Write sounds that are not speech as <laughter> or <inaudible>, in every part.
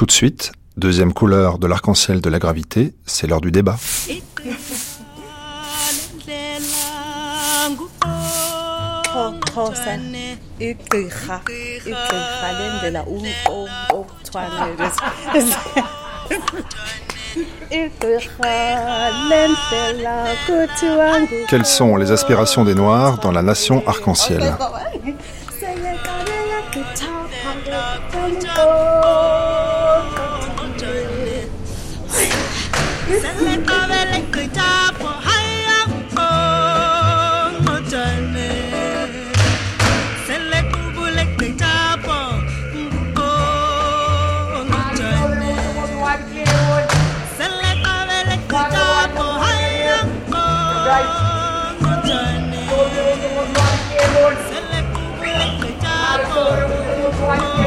Tout de suite, deuxième couleur de l'arc-en-ciel de la gravité, c'est l'heure du débat. Quelles sont les aspirations des Noirs dans la nation arc-en-ciel?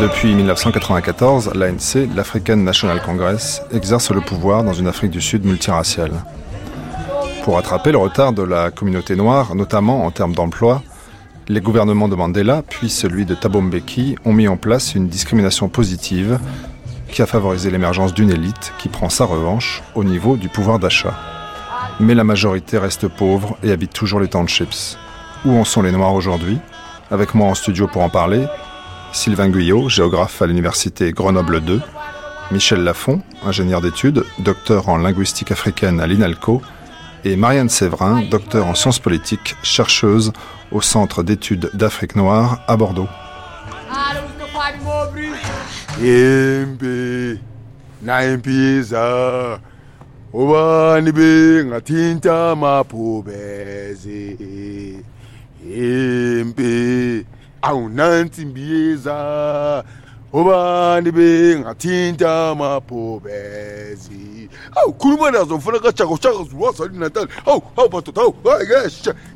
Depuis 1994, l'ANC, l'African National Congress, exerce le pouvoir dans une Afrique du Sud multiraciale. Pour rattraper le retard de la communauté noire, notamment en termes d'emploi, les gouvernements de Mandela, puis celui de Thabo Mbeki, ont mis en place une discrimination positive qui a favorisé l'émergence d'une élite qui prend sa revanche au niveau du pouvoir d'achat. Mais la majorité reste pauvre et habite toujours les townships. Où en sont les Noirs aujourd'hui? Avec moi en studio pour en parler, Sylvain Guyot, géographe à l'université Grenoble 2, Michel Lafont, ingénieur d'études, docteur en linguistique africaine à l'INALCO, et Marianne Séverin, docteur en sciences politiques, chercheuse au Centre d'études d'Afrique noire à Bordeaux.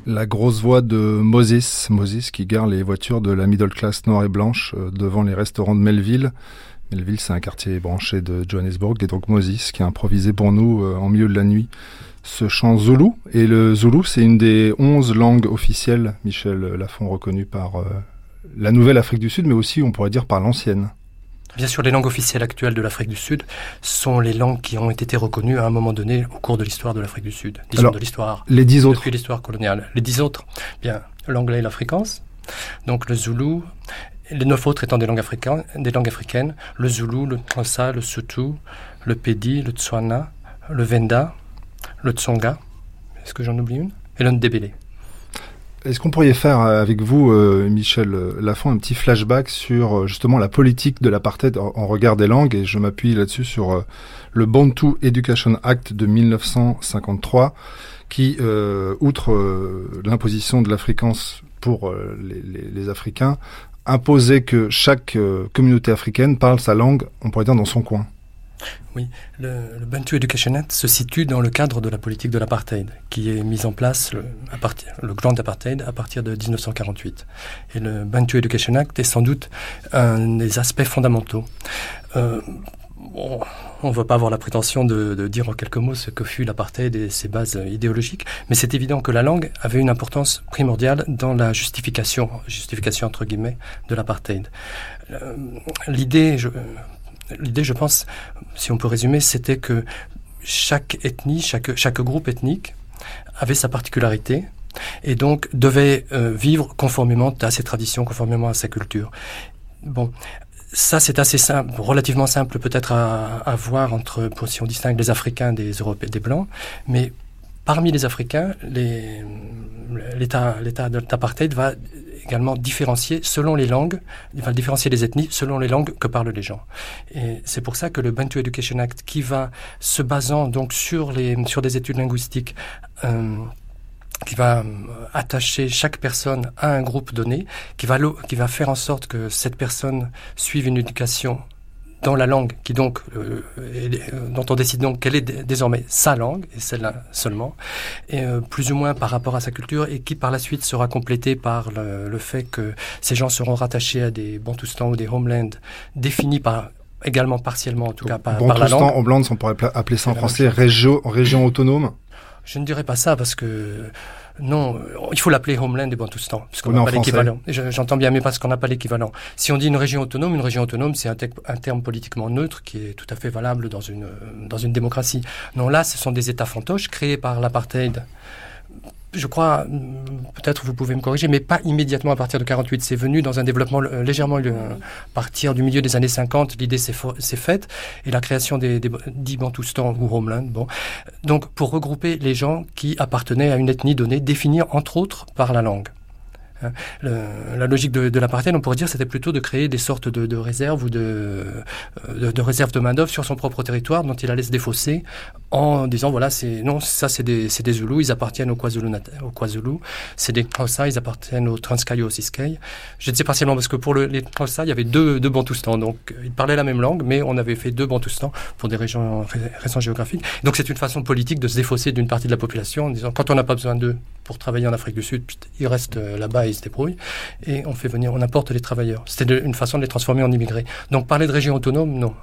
La grosse voix de Moses, Moses qui gare les voitures de la middle class noire et blanche euh, devant les restaurants de Melville. Melville, c'est un quartier branché de Johannesburg, et donc Moses qui a improvisé pour nous euh, en milieu de la nuit ce chant zoulou. Et le zoulou, c'est une des onze langues officielles, Michel Lafont, reconnu par euh, la nouvelle Afrique du Sud, mais aussi, on pourrait dire, par l'ancienne. Bien sûr, les langues officielles actuelles de l'Afrique du Sud sont les langues qui ont été reconnues à un moment donné au cours de l'histoire de l'Afrique du Sud. Disons de l'histoire. Les dix autres. Depuis l'histoire coloniale. Les dix autres, bien, l'anglais et l'afrikaans, donc le zoulou, les neuf autres étant des langues, africaines, des langues africaines, le zoulou, le Xhosa, le Sotho, le Pedi, le Tswana, le Venda, le Tsonga, est-ce que j'en oublie une? Et le Ndebele. Est-ce qu'on pourrait faire euh, avec vous, euh, Michel Lafont, un petit flashback sur euh, justement la politique de l'apartheid en, regard des langues? Et je m'appuie là-dessus sur le Bantu Education Act de 1953, qui, outre l'imposition de l'afrikaans pour les, les, Africains, imposait que chaque communauté africaine parle sa langue, on pourrait dire, dans son coin. Oui, le, Bantu Education Act se situe dans le cadre de la politique de l'apartheid, qui est mise en place, le, le grand apartheid, à partir de 1948. Et le Bantu Education Act est sans doute un des aspects fondamentaux. Euh, on ne va pas avoir la prétention de, de, dire en quelques mots ce que fut l'apartheid et ses bases idéologiques, mais c'est évident que la langue avait une importance primordiale dans la justification, justification entre guillemets, de l'apartheid. Euh, l'idée, l'idée, je pense, si on peut résumer, c'était que chaque ethnie, chaque, chaque groupe ethnique avait sa particularité et donc devait euh, vivre conformément à ses traditions, conformément à sa culture. Bon, ça c'est assez simple, relativement simple peut-être à, à, voir entre, si on distingue les Africains des Européens, des Blancs, mais parmi les Africains, l'État d'apartheid va également différencier selon les langues, il va différencier les ethnies selon les langues que parlent les gens. Et c'est pour ça que le Bantu Education Act, qui va se basant donc sur les sur des études linguistiques, euh, qui va euh, attacher chaque personne à un groupe donné, qui va faire en sorte que cette personne suive une éducation dans la langue qui donc euh, euh, dont on décide donc quelle est désormais sa langue et celle-là seulement et euh, plus ou moins par rapport à sa culture et qui par la suite sera complétée par le, le fait que ces gens seront rattachés à des Bantoustans ou des homelands définis par également partiellement en tout cas par, par la langue. Homelands on pourrait appeler ça en français région région autonome? Je ne dirais pas ça parce que Non, euh, il faut l'appeler Homeland et Bantoustan, parce qu'on n'a pas l'équivalent. J'entends bien, mais parce qu'on n'a pas l'équivalent. Si on dit une région autonome, une région autonome, c'est un, un, terme politiquement neutre qui est tout à fait valable dans une, dans une démocratie. Non, là, ce sont des États fantoches créés par l'apartheid je crois, peut-être vous pouvez me corriger, mais pas immédiatement à partir de 48. C'est venu dans un développement euh, légèrement à partir du milieu des années 50. L'idée s'est faite et la création des, des dix ou Homeland. Bon, donc pour regrouper les gens qui appartenaient à une ethnie donnée, définie entre autres par la langue. Hein. la logique de, de on pourrait dire, c'était plutôt de créer des sortes de, réserves ou de, de, réserves de main-d'œuvre sur son propre territoire dont il allait se défausser en disant voilà, c'est non, ça c'est des, Zoulous, ils appartiennent au KwaZulu, au KwaZulu c'est des Xhosa, ils appartiennent au Transkei au Ciskei. Je dis partiellement parce que pour le, les Xhosa, il y avait deux, deux Bantoustans, donc ils parlaient la même langue, mais on avait fait deux Bantoustans pour des régions, raisons géographiques. Donc c'est une façon politique de se défausser d'une partie de la population en disant quand on n'a pas besoin d'eux pour travailler en Afrique du Sud, ils restent euh, là-bas et on fait venir, on apporte les travailleurs. C'était une façon de les transformer en immigrés. Donc parler de région autonome, non.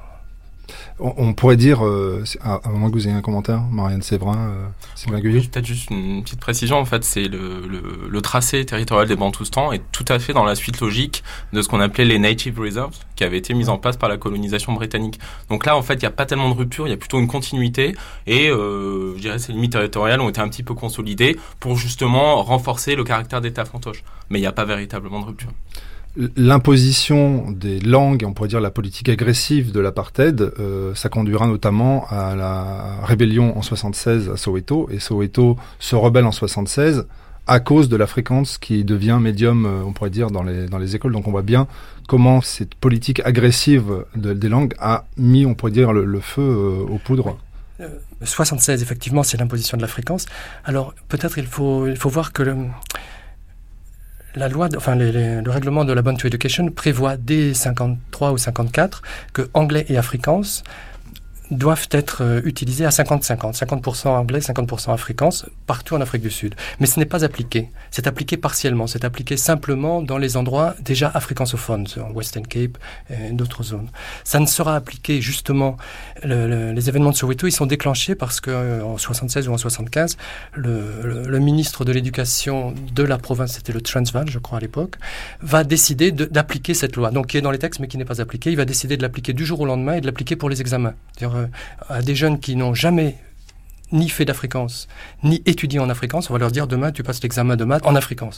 On, pourrait dire, euh, à, moins que vous ayez un commentaire, Marianne Séverin, euh, Sylvain Peut-être juste une petite précision, en fait, c'est le, le, tracé territorial des Bantoustans est tout à fait dans la suite logique de ce qu'on appelait les Native Reserves, qui avaient été mises en place par la colonisation britannique. Donc là, en fait, il n'y a pas tellement de rupture, il y a plutôt une continuité, et euh, je dirais ces limites territoriales ont été un petit peu consolidées pour justement renforcer le caractère d'État fantoche. Mais il n'y a pas véritablement de rupture l'imposition des langues, on pourrait dire la politique agressive de l'apartheid, euh, ça conduira notamment à la rébellion en 76 à Soweto, et Soweto se rebelle en 76 à cause de la fréquence qui devient médium, euh, on pourrait dire, dans les, dans les écoles. Donc on voit bien comment cette politique agressive des langues a mis, on pourrait dire, le, feu euh, aux poudres. 76, effectivement, c'est l'imposition de la fréquence. Alors peut-être il faut, il faut voir que le, la loi, enfin le règlement de la Bonne to Education prévoit dès 53 ou 54 que anglais et afrikaans doivent être euh, utilisés à 50-50, 50%, anglais, 50% afrikaans, partout en Afrique du Sud. Mais ce n'est pas appliqué. C'est appliqué partiellement. C'est appliqué simplement dans les endroits déjà africansophones, en Western Cape et d'autres zones. Ça ne sera appliqué justement. les événements de Soweto, ils sont déclenchés parce que euh, en 76 ou en 75, le, le ministre de l'éducation de la province, c'était le Transvaal, je crois à l'époque, va décider d'appliquer cette loi. Donc qui est dans les textes mais qui n'est pas appliquée. Il va décider de l'appliquer du jour au lendemain et de l'appliquer pour les examens. Euh, à des jeunes qui n'ont jamais ni fait d'afrikance, ni étudié en afrikaans, on va leur dire demain tu passes l'examen de maths en afrikaans.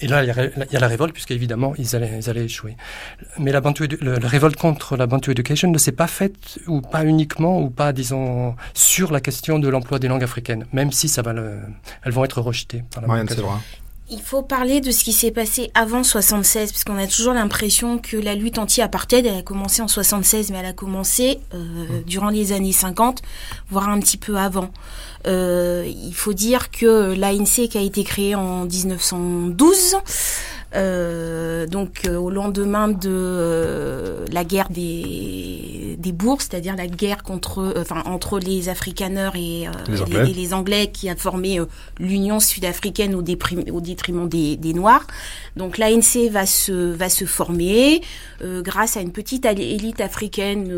Et là, il y, a la révolte, puisqu'évidemment, ils allaient, ils allaient échouer. Mais la, Bantu, la révolte contre la Bantu Education ne s'est pas faite, ou pas uniquement, ou pas, disons, sur la question de l'emploi des langues africaines, même si ça va elles vont être rejetées par la Marianne, il faut parler de ce qui s'est passé avant 76, parce qu'on a toujours l'impression que la lutte anti-apartheid, elle a commencé en 76, mais elle a commencé euh, mmh. durant les années 50, voire un petit peu avant. Euh, il faut dire que l'ANC qui a été créée en 1912, euh, donc euh, au lendemain de euh, la guerre des, des bourgs, c'est-à-dire la guerre contre, enfin entre les Afrikaners et les, Anglais. qui a formé l'Union sud-africaine au, au, détriment des, des Noirs. Donc l'ANC va se va se former grâce à une petite élite africaine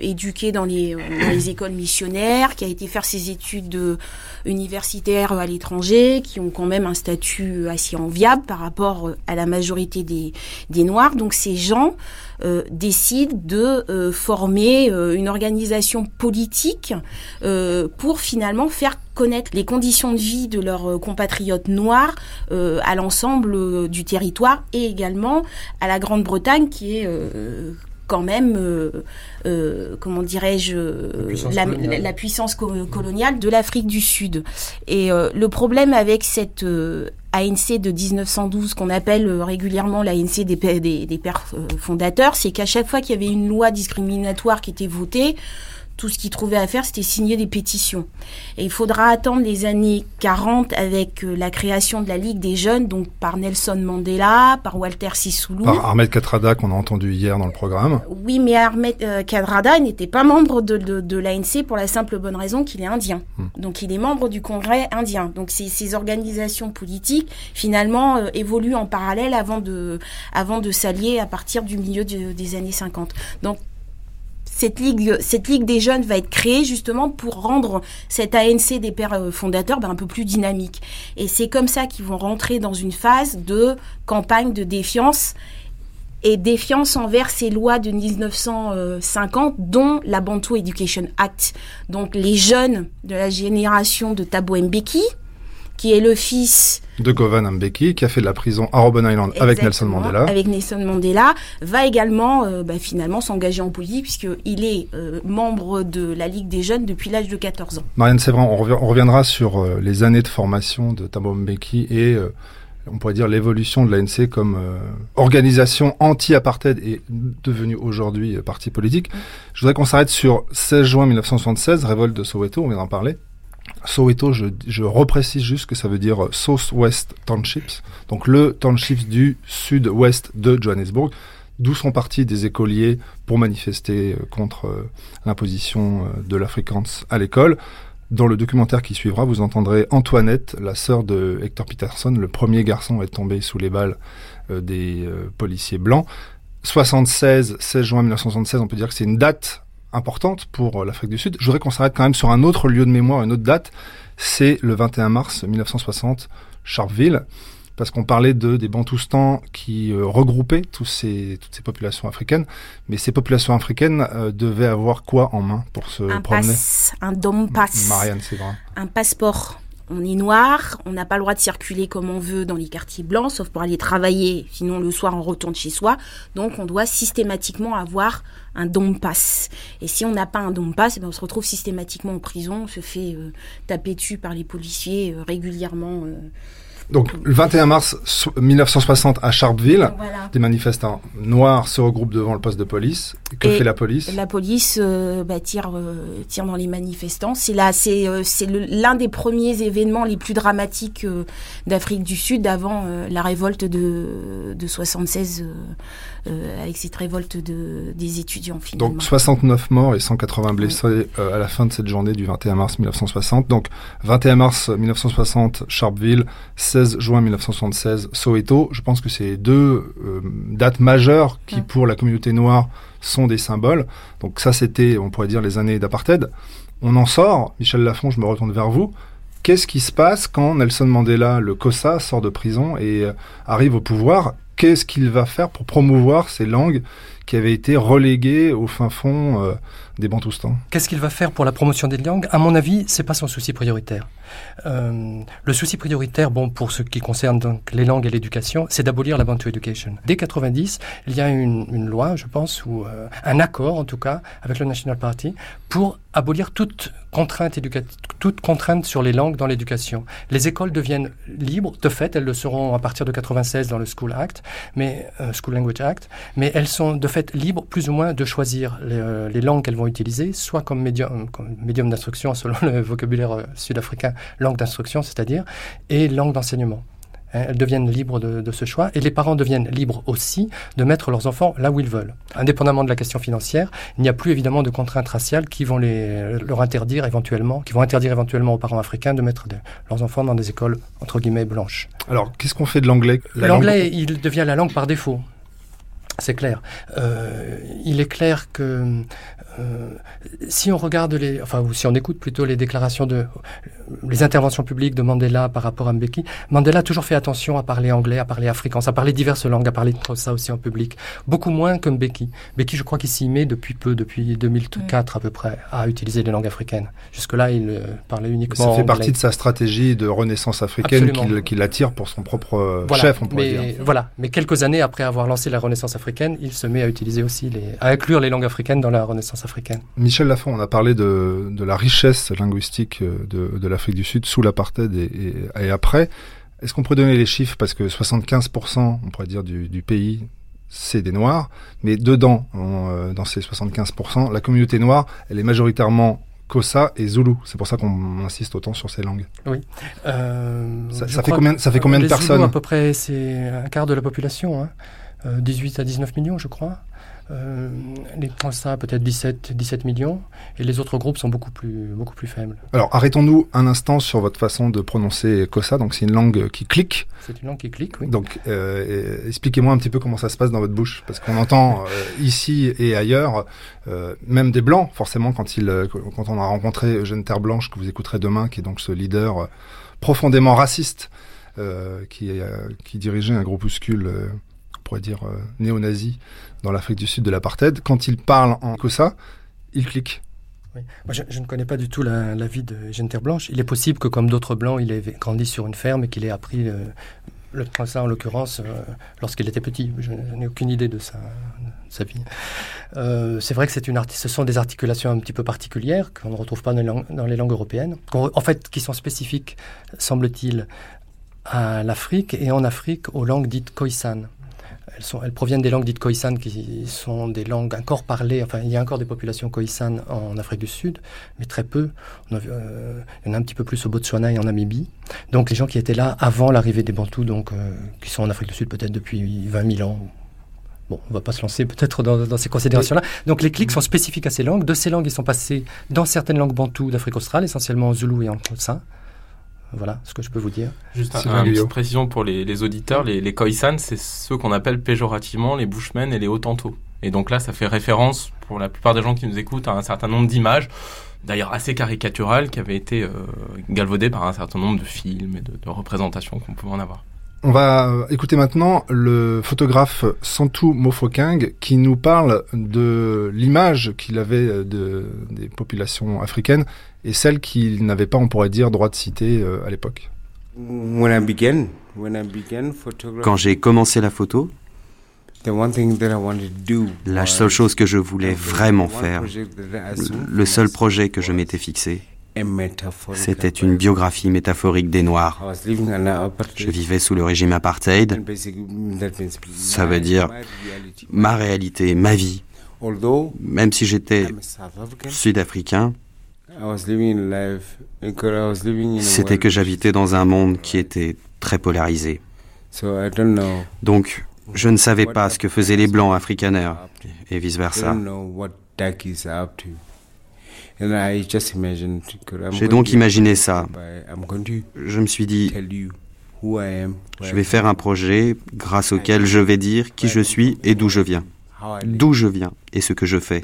éduquée dans les, dans les écoles missionnaires, qui a été faire ses études universitaires à l'étranger, qui ont quand même un statut assez enviable par rapport à la majorité des, des Noirs. Donc ces gens euh, décident de euh, former euh, une organisation politique pour finalement faire connaître les conditions de vie de leurs compatriotes noirs à l'ensemble du territoire et également à la Grande-Bretagne qui est quand même, comment dirais-je, la, puissance coloniale de l'Afrique du Sud. Et le problème avec cette ANC de 1912 qu'on appelle euh, régulièrement l'ANC des, des, des pères euh, fondateurs, c'est qu'à chaque fois qu'il y avait une loi discriminatoire qui était votée, tout ce qu'ils trouvaient à faire, c'était signer des pétitions. Et il faudra attendre les années 40 avec euh, la création de la Ligue des jeunes, donc par Nelson Mandela, par Walter Sissoulou. Par Ahmed Katrada, qu'on a entendu hier dans le programme. Oui, mais Ahmed euh, Katrada n'était pas membre de, de, l'ANC pour la simple bonne raison qu'il est indien. Hmm. Donc il est membre du Congrès indien. Donc ces, ces organisations politiques, finalement, euh, évoluent en parallèle avant de, avant de s'allier à partir du milieu des années 50. Donc cette ligue, des jeunes va être créée justement pour rendre cette ANC des pères euh, fondateurs ben, un peu plus dynamique. Et c'est comme ça qu'ils vont rentrer dans une phase de campagne de défiance et défiance envers ces lois de 1950, dont la Bantu Education Act. Donc les jeunes de la génération de Thabo Mbeki, qui est le fils de Govan Mbeki, qui a fait de la prison à Robben Island avec Nelson Mandela. Avec Nelson Mandela, va également euh, bah, finalement s'engager en politique puisqu'il est euh, membre de la Ligue des jeunes depuis l'âge de 14 ans. Marianne Séverin, on, on reviendra sur euh, les années de formation de Thabo Mbeki et on pourrait dire l'évolution de l'ANC comme organisation anti-apartheid est devenue aujourd'hui parti politique. Je voudrais qu'on s'arrête sur 16 juin 1976, révolte de Soweto, on vient d'en parler. Soweto, je, je reprécise juste que ça veut dire South-West Townships, donc le township du sud-ouest de Johannesburg, d'où sont partis des écoliers pour manifester euh, contre euh, l'imposition euh, de l'Afrikaans à l'école. Dans le documentaire qui suivra, vous entendrez Antoinette, la sœur de Hector Peterson, le premier garçon à être tombé sous les balles des policiers blancs. 76, 16 juin 1976, on peut dire que c'est une date importante pour euh, l'Afrique du Sud. Je voudrais qu'on s'arrête quand même sur un autre lieu de mémoire, une autre date. C'est le 21 mars 1960, Sharpeville, parce qu'on parlait de des Bantoustans qui euh, regroupaient tous ces, toutes ces populations africaines. Mais ces populations africaines euh, devaient avoir quoi en main pour se un promener? pass, Un dom pass. Marianne, c'est vrai. Un passeport on est noir, on n'a pas le droit de circuler comme on veut dans les quartiers blancs, sauf pour aller travailler, sinon le soir on retourne chez soi. Donc on doit systématiquement avoir un don passe. Et si on n'a pas un don passe, eh ben, on se retrouve systématiquement en prison, on se fait euh, taper dessus par les policiers euh, régulièrement. Euh, donc, le 21 mars 1960 à Sharpeville, des manifestants noirs se regroupent devant le poste de police. Que fait la police? La police euh, bah, tire, euh, tire dans les manifestants. C'est là, c'est euh, c'est l'un des premiers événements les plus dramatiques d'Afrique du Sud avant la révolte de, de 76 avec cette révolte de, des étudiants finalement. Donc 69 morts et 180 blessés à la fin de cette journée du 21 mars 1960. Donc 21 mars 1960, Sharpeville, 16 juin 1976, Soweto. Je pense que c'est deux euh, dates majeures qui, pour la communauté noire, sont des symboles. Donc ça, c'était, on pourrait dire, les années d'apartheid. On en sort. Michel Lafont, je me retourne vers vous. Qu'est-ce qui se passe quand Nelson Mandela, le COSA, sort de prison et euh, arrive au pouvoir Qu'est-ce qu'il va faire pour promouvoir ces langues qui avaient été reléguées au fin fond euh, des Bantoustans? Qu'est-ce qu'il va faire pour la promotion des langues? À mon avis, c'est pas son souci prioritaire. Euh, le souci prioritaire, bon, pour ce qui concerne donc les langues et l'éducation, c'est d'abolir la Bantu Education. Dès 90, il y a une, une loi, je pense, ou euh, un accord en tout cas avec le National Party pour abolir toute contrainte éducative, toute contrainte sur les langues dans l'éducation. Les écoles deviennent libres, de fait, elles le seront à partir de 96 dans le School Act, mais euh, School Language Act, mais elles sont de fait libres plus ou moins de choisir les, les langues qu'elles vont utiliser, soit comme médium, comme médium d'instruction <laughs> selon le vocabulaire sud-africain langue d'instruction, c'est-à-dire, et langue d'enseignement. Hein, elles deviennent libres de, ce choix et les parents deviennent libres aussi de mettre leurs enfants là où ils veulent. Indépendamment de la question financière, il n'y a plus évidemment de contraintes raciales qui vont les, leur interdire éventuellement, qui vont interdire éventuellement aux parents africains de mettre leurs enfants dans des écoles entre guillemets blanches. Alors, qu'est-ce qu'on fait de l'anglais? L'anglais, il devient la langue par défaut. C'est clair. Euh, il est clair que euh, si on regarde les, enfin, ou si on écoute plutôt les déclarations de, les interventions publiques de Mandela par rapport à Mbeki, Mandela a toujours fait attention à parler anglais, à parler africain, à parler diverses langues, à parler de ça aussi en public. Beaucoup moins que Mbeki. Mbeki, je crois qu'il s'y met depuis peu, depuis 2004 à peu près, à utiliser les langues africaines. Jusque-là, il euh, parlait uniquement Ça fait partie de sa stratégie de renaissance africaine qui l'attire pour son propre chef, on pourrait mais, dire. Voilà. Mais quelques années après avoir lancé la renaissance africaine, il se met à utiliser aussi les, à inclure les langues africaines dans la renaissance africaine. Michel Lafont, on a parlé de, de la richesse linguistique de, de l'Afrique du Sud sous l'apartheid et, et, après. Est-ce qu'on pourrait donner les chiffres? Parce que 75%, on pourrait dire, du, du pays, c'est des Noirs. Mais dedans, euh, dans ces 75%, la communauté noire, elle est majoritairement Kosa et Zulu. C'est pour ça qu'on insiste autant sur ces langues. Oui. Euh, ça, fait combien, ça fait combien de personnes? À peu près, c'est un quart de la population. Hein. 18 à 19 millions, je crois. Euh, les Xhosa peut-être 17, 17 millions, et les autres groupes sont beaucoup plus, beaucoup plus faibles. Alors arrêtons-nous un instant sur votre façon de prononcer Xhosa, donc c'est une langue qui clique. C'est une langue qui clique, oui. Donc euh, expliquez-moi un petit peu comment ça se passe dans votre bouche, parce qu'on entend <laughs> euh, ici et ailleurs, euh, même des blancs, forcément, quand, il, euh, quand on a rencontré Eugène Terre Blanche, que vous écouterez demain, qui est donc ce leader euh, profondément raciste, qui, qui dirigeait un groupuscule, on pourrait dire, néo-nazi dans l'Afrique du Sud de l'apartheid, quand il parle en Kossa, il clique. Je, ne connais pas du tout la, vie de Terre Blanche. Il est possible que, comme d'autres blancs, il ait grandi sur une ferme et qu'il ait appris euh, le français, en l'occurrence, euh, lorsqu'il était petit. Je, n'ai aucune idée de sa, vie. Euh, c'est vrai que c'est une ce sont des articulations un petit peu particulières qu'on ne retrouve pas dans les langues, dans les langues européennes, en fait, qui sont spécifiques, semble-t-il, à l'Afrique et en Afrique aux langues dites khoisan. Elles, proviennent des langues dites khoisan, qui sont des langues encore parlées. Enfin, il y a encore des populations khoisan en Afrique du Sud, mais très peu. Euh, il y en a un petit peu plus au Botswana et en Namibie. Donc, les gens qui étaient là avant l'arrivée des Bantous, donc, euh, qui sont en Afrique du Sud peut-être depuis 20 000 ans. Bon, on va pas se lancer peut-être dans, ces considérations-là. Donc, les clics sont spécifiques à ces langues. De ces langues, ils sont passés dans certaines langues bantoues d'Afrique australe, essentiellement en zoulou et en xhosa. Voilà ce que je peux vous dire. Juste un, un, une petite précision pour les, les auditeurs, les, les Khoisan, c'est ceux qu'on appelle péjorativement les Bushmen et les Hottentots. Et donc là, ça fait référence, pour la plupart des gens qui nous écoutent, à un certain nombre d'images, d'ailleurs assez caricaturales, qui avaient été euh, galvaudées par un certain nombre de films et de, de représentations qu'on pouvait en avoir. On va écouter maintenant le photographe Santu Mofokeng qui nous parle de l'image qu'il avait de, des populations africaines et celle qu'il n'avait pas, on pourrait dire, droit de citer euh, à l'époque. Quand j'ai commencé la photo, la seule chose que je voulais vraiment faire, le seul projet que je m'étais fixé, c'était une biographie métaphorique des Noirs. Je vivais sous le régime apartheid. Ça veut dire ma réalité, ma vie. Même si j'étais sud-africain, c'était que j'habitais dans un monde qui était très polarisé. Donc, je ne savais pas ce que faisaient les Blancs afrikaners et vice-versa. J'ai donc imaginé ça. Je me suis dit, je vais faire un projet grâce auquel je vais dire qui je suis et d'où je viens. D'où je viens et ce que je fais.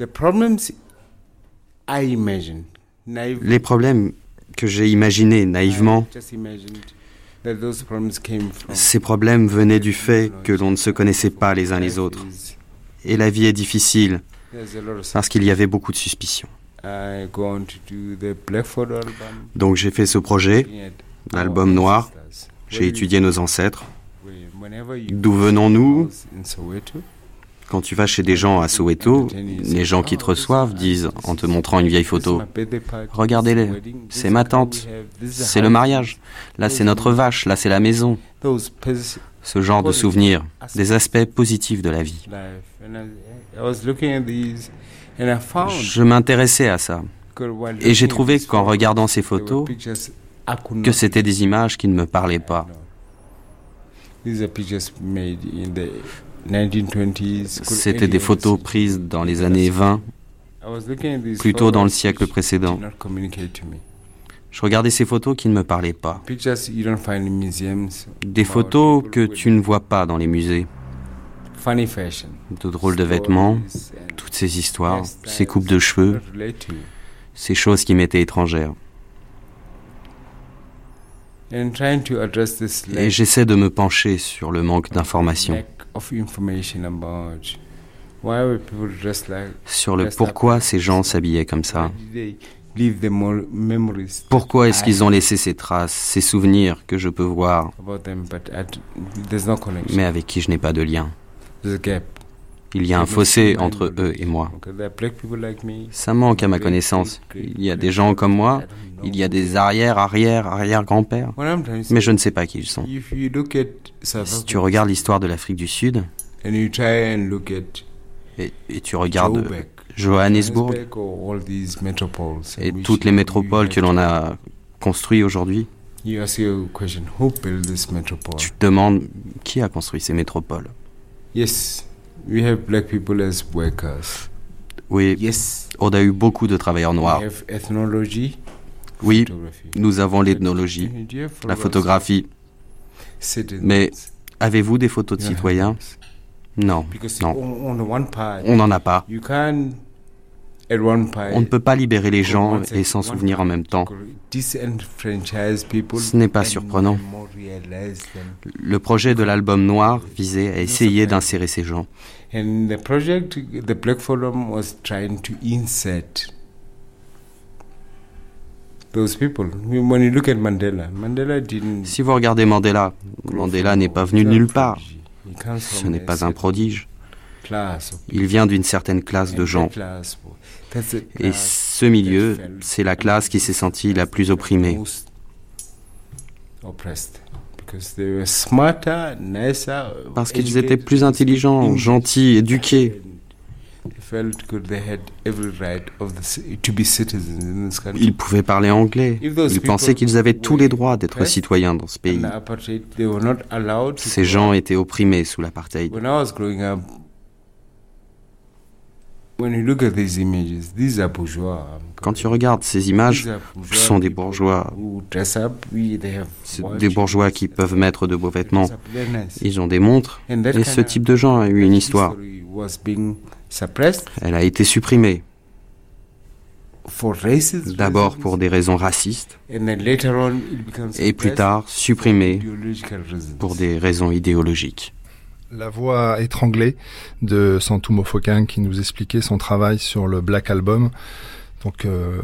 Les problèmes que j'ai imaginés naïvement, ces problèmes venaient du fait que l'on ne se connaissait pas les uns les autres. Et la vie est difficile parce qu'il y avait beaucoup de suspicions. Donc j'ai fait ce projet, l'album noir. J'ai étudié nos ancêtres. D'où venons-nous Quand tu vas chez des gens à Soweto, les gens qui te reçoivent disent, en te montrant une vieille photo, Regardez-les, c'est ma tante, c'est le mariage, là c'est notre vache, là c'est la maison. Ce genre de souvenirs, des aspects positifs de la vie. Je m'intéressais à ça. Et j'ai trouvé qu'en regardant ces photos, que c'était des images qui ne me parlaient pas. C'était des photos prises dans les années 20, plutôt dans le siècle précédent. Je regardais ces photos qui ne me parlaient pas. Des photos que tu ne vois pas dans les musées. De drôles de vêtements, toutes ces histoires, ces coupes de cheveux, ces choses qui m'étaient étrangères. Et j'essaie de me pencher sur le manque d'informations, sur le pourquoi ces gens s'habillaient comme ça. Pourquoi est-ce qu'ils ont laissé ces traces, ces souvenirs que je peux voir, mais avec qui je n'ai pas de lien il y a un fossé entre eux et moi. Ça manque à ma connaissance. Il y a des gens comme moi, il y a des arrière, arrière, arrière-grands-pères, mais je ne sais pas qui ils sont. Si tu regardes l'histoire de l'Afrique du Sud, et, et tu regardes Johannesburg et toutes les métropoles que l'on a construites aujourd'hui, tu te demandes qui a construit ces métropoles. Yes, we have black people as workers. Oui, yes. on a eu beaucoup de travailleurs noirs. Oui, nous avons l'ethnologie, la photographie. Mais avez-vous des photos de citoyens? Non, non. On n'en a pas. On ne peut pas libérer les gens et s'en souvenir en même temps. Ce n'est pas surprenant. Le projet de l'album noir visait à essayer d'insérer ces gens. Si vous regardez Mandela, Mandela n'est pas venu de nulle part. Ce n'est pas un prodige. Il vient d'une certaine classe de gens. Et ce milieu, c'est la classe qui s'est sentie la plus opprimée. Parce qu'ils étaient plus intelligents, gentils, éduqués. Ils pouvaient parler anglais. Ils pensaient qu'ils avaient tous les droits d'être citoyens dans ce pays. Ces gens étaient opprimés sous l'apartheid. Quand tu regardes ces images, ce sont des bourgeois. Des bourgeois qui peuvent mettre de beaux vêtements. Ils ont des montres. Et ce type de gens a eu une histoire. Elle a été supprimée. D'abord pour des raisons racistes, et plus tard supprimée pour des raisons idéologiques. La voix étranglée de Santou Mofokin qui nous expliquait son travail sur le Black Album. Donc, euh,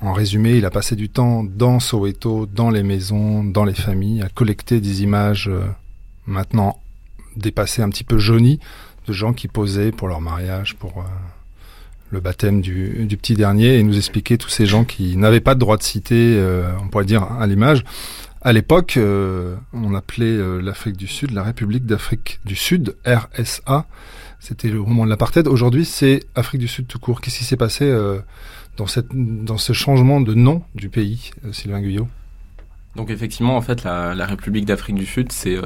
en résumé, il a passé du temps dans Soweto, dans les maisons, dans les familles, à collecter des images euh, maintenant dépassées un petit peu jaunies de gens qui posaient pour leur mariage, pour euh, le baptême du, petit dernier, et nous expliquer tous ces gens qui n'avaient pas de droit de citer, on pourrait dire, à l'image, à l'époque, euh, on appelait euh, l'Afrique du Sud la République d'Afrique du Sud, RSA. C'était le moment de l'apartheid. Aujourd'hui, c'est Afrique du Sud tout court. Qu'est-ce qui s'est passé euh, dans, cette, dans ce changement de nom du pays, Sylvain Guyot? Donc effectivement, en fait, la, la République d'Afrique du Sud, c'est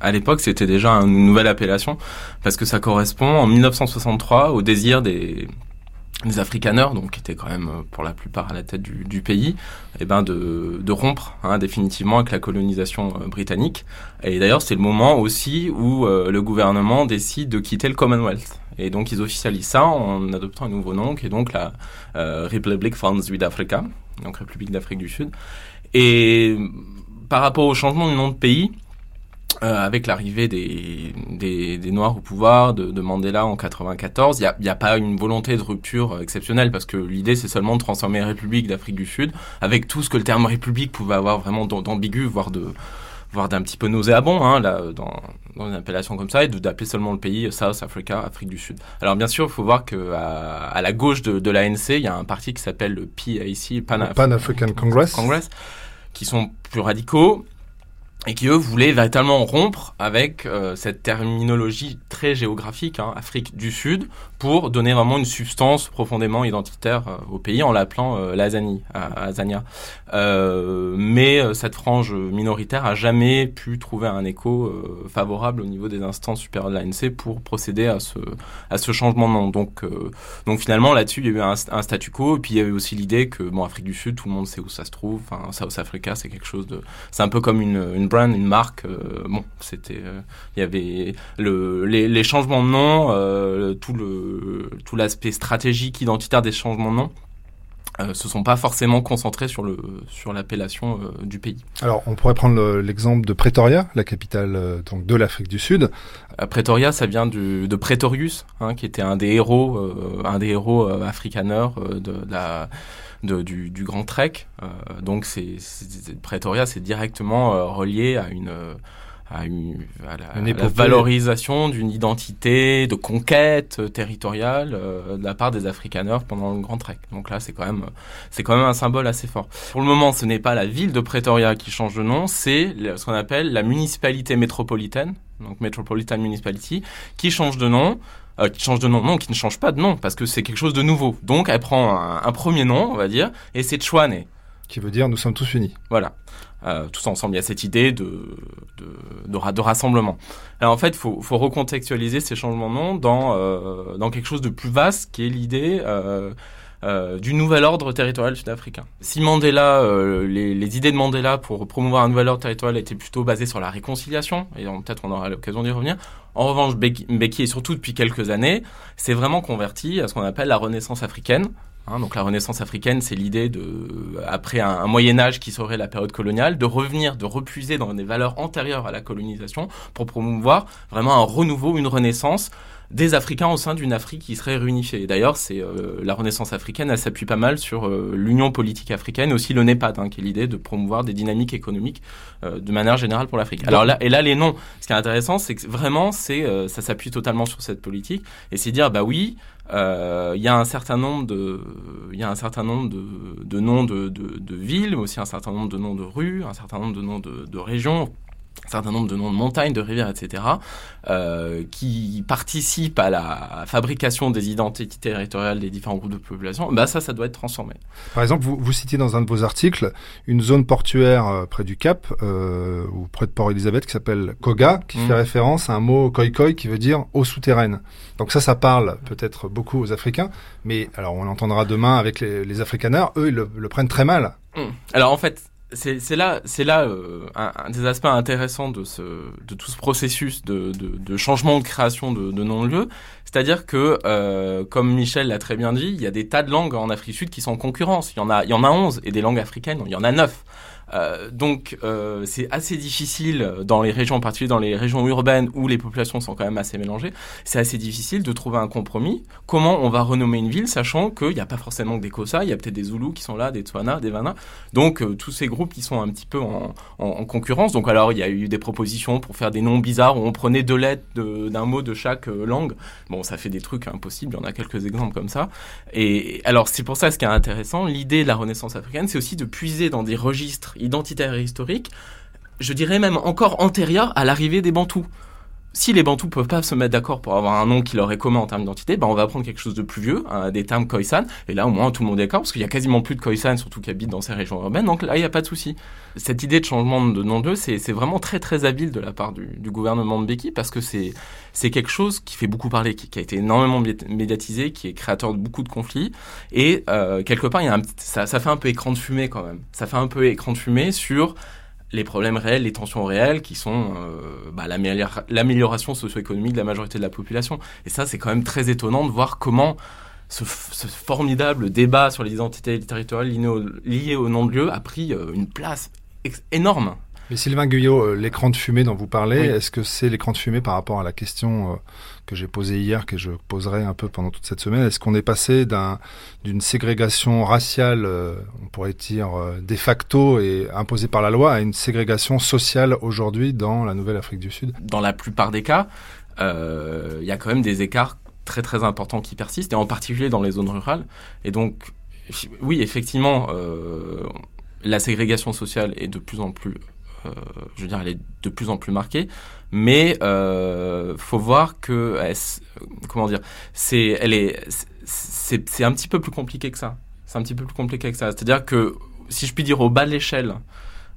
à l'époque, c'était déjà une nouvelle appellation parce que ça correspond en 1963 au désir des les Afrikaners, donc qui étaient quand même euh, pour la plupart à la tête du, du pays, et eh ben de, de rompre hein, définitivement avec la colonisation euh, britannique. Et d'ailleurs, c'est le moment aussi où euh, le gouvernement décide de quitter le Commonwealth. Et donc, ils officialisent ça en adoptant un nouveau nom, qui est donc la Republic van Zuid-Afrika, donc République d'Afrique du Sud. Et par rapport au changement du nom de pays, euh, avec l'arrivée des, des, des, Noirs au pouvoir, de, de Mandela en 94, il n'y a, y a, pas une volonté de rupture exceptionnelle parce que l'idée c'est seulement de transformer la République d'Afrique du Sud avec tout ce que le terme République pouvait avoir vraiment d'ambigu, voire de voire d'un petit peu nauséabond hein, là, dans, dans une appellation comme ça, et d'appeler seulement le pays South Africa, Afrique du Sud. Alors bien sûr, il faut voir que à, à la gauche de, de l'ANC, il y a un parti qui s'appelle le PAC, Pan, Pan African Congress. Congress, qui sont plus radicaux, et qui eux voulaient véritablement rompre avec euh, cette terminologie très géographique, hein, Afrique du Sud, pour donner vraiment une substance profondément identitaire euh, au pays en l'appelant euh, l'Azani, Azania. Euh, mais euh, cette frange minoritaire a jamais pu trouver un écho favorable au niveau des instances supérieures de l'ANC pour procéder à ce à ce changement de nom. Donc donc finalement là-dessus il y a eu un, statu quo et puis il y avait aussi l'idée que bon Afrique du Sud tout le monde sait où ça se trouve. Enfin South Africa c'est quelque chose de c'est un peu comme une, une brand une marque. bon c'était il y avait le les, les changements de nom tout le tout l'aspect stratégique identitaire des changements de nom euh, se sont pas forcément concentrés sur le sur l'appellation euh, du pays. Alors, on pourrait prendre l'exemple de Pretoria, la capitale euh, donc de l'Afrique du Sud. Euh, Pretoria, ça vient du, de Pretorius, hein, qui était un des héros, euh, un des héros africaneurs de, de, la de, du, du, Grand Trek. donc, c'est Pretoria, c'est directement relié à une à, une, à, la, valorisation d'une identité de conquête euh, territoriale euh, de la part des Afrikaners pendant le Grand Trek. Donc là, c'est quand même c'est quand même un symbole assez fort. Pour le moment, ce n'est pas la ville de Pretoria qui change de nom, c'est ce qu'on appelle la municipalité métropolitaine, donc Metropolitan Municipality, qui change de nom. Euh, qui change de nom, non, qui ne change pas de nom, parce que c'est quelque chose de nouveau. Donc, elle prend un, un premier nom, on va dire, et c'est Chouane. Qui veut dire nous sommes tous unis. Voilà. Euh, tous ensemble. Il y a cette idée de, de, rassemblement. Alors en fait, il faut, faut, recontextualiser ces changements de nom dans, euh, dans quelque chose de plus vaste qui est l'idée euh, euh, du nouvel ordre territorial sud-africain. Si Mandela, les, les, idées de Mandela pour promouvoir un nouvel ordre territorial étaient plutôt basées sur la réconciliation, et peut-être on aura l'occasion d'y revenir, en revanche, Mbeki, et surtout depuis quelques années, c'est vraiment converti à ce qu'on appelle la renaissance africaine, Hein, donc la Renaissance africaine, c'est l'idée de, après un, Moyen Âge qui serait la période coloniale, de revenir, de repuiser dans des valeurs antérieures à la colonisation pour promouvoir vraiment un renouveau, une renaissance des Africains au sein d'une Afrique qui serait réunifiée. D'ailleurs, c'est euh, la Renaissance africaine, elle s'appuie pas mal sur euh, l'Union politique africaine, aussi le NEPAD, hein, qui est l'idée de promouvoir des dynamiques économiques euh, de manière générale pour l'Afrique. Alors là, et là, les noms. Ce qui est intéressant, c'est que vraiment, c'est ça s'appuie totalement sur cette politique, et c'est dire, bah oui, il y a un certain nombre de, il y a un certain nombre de, de noms de, de, de, villes, mais aussi un certain nombre de noms de rues, un certain nombre de noms de régions un certain nombre de noms de montagnes, de rivières, etc., euh, qui participent à la fabrication des identités territoriales des différents groupes de population, bah ça, ça doit être transformé. Par exemple, vous, vous citez dans un de vos articles une zone portuaire euh, près du Cap, euh, ou près de Port-Élisabeth, qui s'appelle Koga, qui fait mmh. référence à un mot koi-koi qui veut dire eau souterraine. Donc ça, ça parle peut-être beaucoup aux Africains, mais alors on l'entendra demain avec les, les Afrikaners, eux, ils le, le prennent très mal. Mmh. Alors en fait, c'est là, c'est là euh, un, des aspects intéressants de ce, de tout ce processus de, de, de changement de création de, de non-lieu. C'est-à-dire que, euh, comme Michel l'a très bien dit, il y a des tas de langues en Afrique du Sud qui sont en concurrence. Il y en a, il y en a 11 et des langues africaines, il y en a 9. Euh, donc euh, c'est assez difficile dans les régions, en particulier dans les régions urbaines où les populations sont quand même assez mélangées, c'est assez difficile de trouver un compromis. Comment on va renommer une ville, sachant qu'il n'y a pas forcément que des Kosa, il y a peut-être des Zoulous qui sont là, des Tswana, des Vana. Donc euh, tous ces groupes qui sont un petit peu en, en, en, concurrence. Donc alors il y a eu des propositions pour faire des noms bizarres où on prenait deux lettres d'un mot de chaque langue. Bon, ça fait des trucs impossibles. Il y en a quelques exemples comme ça. Et alors c'est pour ça ce qui est intéressant. L'idée de la Renaissance africaine, c'est aussi de puiser dans des registres identitaire et historique, je dirais même encore antérieure à l'arrivée des Bantous si les Bantous peuvent pas se mettre d'accord pour avoir un nom qui leur est commun en termes d'identité, ben on va prendre quelque chose de plus vieux, hein, des termes Khoisan, et là au moins tout le monde est d'accord, parce qu'il y a quasiment plus de Khoisan, surtout qui habitent dans ces régions urbaines, donc là il n'y a pas de souci. Cette idée de changement de nom d'eux, c'est vraiment très très habile de la part du, gouvernement de Beki, parce que c'est quelque chose qui fait beaucoup parler, qui, a été énormément médiatisé, qui est créateur de beaucoup de conflits, et euh, quelque part il y a un, ça fait un peu écran de fumée quand même. Ça fait un peu écran de fumée sur les problèmes réels, les tensions réelles, qui sont euh, bah, l'amélioration socio-économique de la majorité de la population. Et ça, c'est quand même très étonnant de voir comment ce, formidable débat sur les identités territoriales liées au, nom de lieu a pris euh, une place énorme mais Sylvain Guyot, euh, l'écran de fumée dont vous parlez, est-ce que c'est l'écran de fumée par rapport à la question euh, que j'ai posée hier, que je poserai un peu pendant toute cette semaine? Est-ce qu'on est passé d'une ségrégation raciale, euh, on pourrait dire de facto et imposée par la loi, à une ségrégation sociale aujourd'hui dans la Nouvelle-Afrique du Sud? Dans la plupart des cas, il y a quand même des écarts très très importants qui persistent, et en particulier dans les zones rurales. Et donc, oui, effectivement, la ségrégation sociale est de plus en plus je veux dire, elle est de plus en plus marquée, mais euh, faut voir que, comment dire, c'est, elle est, c'est, un petit peu plus compliqué que ça. C'est un petit peu plus compliqué que ça. C'est-à-dire que, si je puis dire, au bas de l'échelle,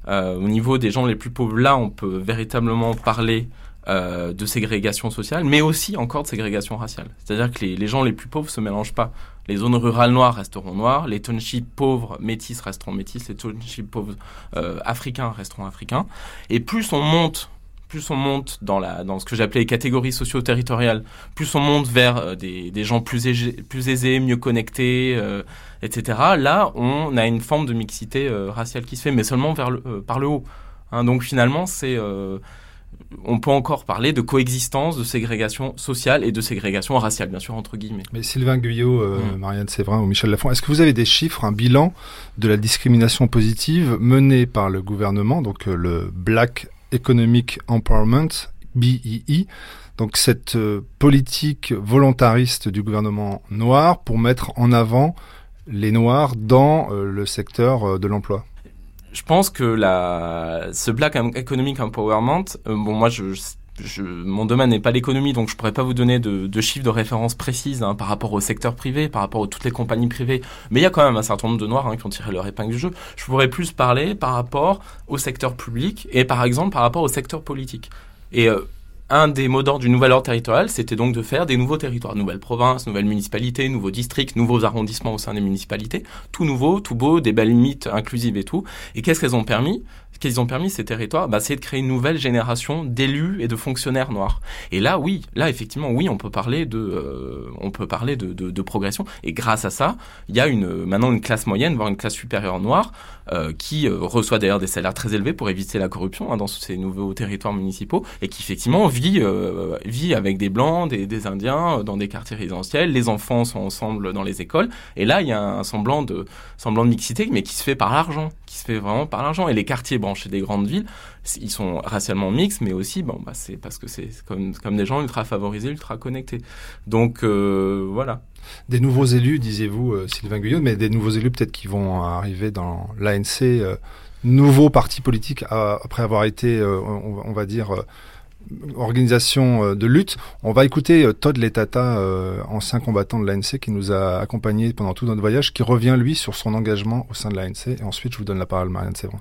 euh, au niveau des gens les plus pauvres, là, on peut véritablement parler euh, de ségrégation sociale, mais aussi encore de ségrégation raciale. C'est-à-dire que les, les, gens les plus pauvres se mélangent pas. Les zones rurales noires resteront noires, les townships pauvres métis resteront métis, les townships pauvres euh, africains resteront africains. Et plus on monte, plus on monte dans la dans ce que j'appelais les catégories socio-territoriales, plus on monte vers euh, des, des, gens plus, aisés, mieux connectés, euh, etc. Là, on a une forme de mixité raciale qui se fait, mais seulement vers par le haut. Hein, donc finalement, c'est on peut encore parler de coexistence, de ségrégation sociale et de ségrégation raciale, bien sûr, entre guillemets. Mais Sylvain Guyot, euh, mm. Marianne Séverin ou Michel Lafont, est-ce que vous avez des chiffres, un bilan de la discrimination positive menée par le gouvernement, donc euh, le Black Economic Empowerment, BEE, donc cette euh, politique volontariste du gouvernement noir pour mettre en avant les Noirs dans le secteur de l'emploi? Je pense que la, ce Black Economic Empowerment, euh, bon, moi, je, mon domaine n'est pas l'économie, donc je pourrais pas vous donner de, chiffres de référence précises hein, par rapport au secteur privé, par rapport à toutes les compagnies privées. Mais il y a quand même un certain nombre de noirs hein, qui ont tiré leur épingle du jeu. Je pourrais plus parler par rapport au secteur public et par exemple par rapport au secteur politique. Euh, un des mots d'ordre du nouvel ordre territorial, c'était donc de faire des nouveaux territoires, nouvelles provinces, nouvelles municipalités, nouveaux districts, nouveaux arrondissements au sein des municipalités, tout nouveau, tout beau, des belles limites inclusives et tout. Et qu'est-ce qu'elles ont permis? Qu'ils ont permis ces territoires, bah, c'est de créer une nouvelle génération d'élus et de fonctionnaires noirs. Et là, oui, là effectivement, oui, on peut parler de, euh, on peut parler de, de, de, progression. Et grâce à ça, il y a une maintenant une classe moyenne, voire une classe supérieure noire, euh, qui euh, reçoit d'ailleurs des salaires très élevés pour éviter la corruption hein, dans ces nouveaux territoires municipaux, et qui effectivement vit euh, vit avec des blancs, des, des Indiens dans des quartiers résidentiels. Les enfants sont ensemble dans les écoles. Et là, il y a un semblant de semblant de mixité, mais qui se fait par l'argent, qui se fait vraiment par l'argent. Et les quartiers, bon, chez des grandes villes, ils sont racialement mixtes, mais aussi, bon, bah, c'est parce que c'est comme, des gens ultra favorisés, ultra connectés. Donc euh, voilà. Des nouveaux élus, disiez-vous, euh, Sylvain Guyot, mais des nouveaux élus peut-être qui vont arriver dans l'ANC, euh, nouveau parti politique après avoir été, on, va dire, organisation de lutte. On va écouter Todd Letata, ancien combattant de l'ANC, qui nous a accompagnés pendant tout notre voyage, qui revient lui sur son engagement au sein de l'ANC. Et ensuite, je vous donne la parole, Marianne Sévran.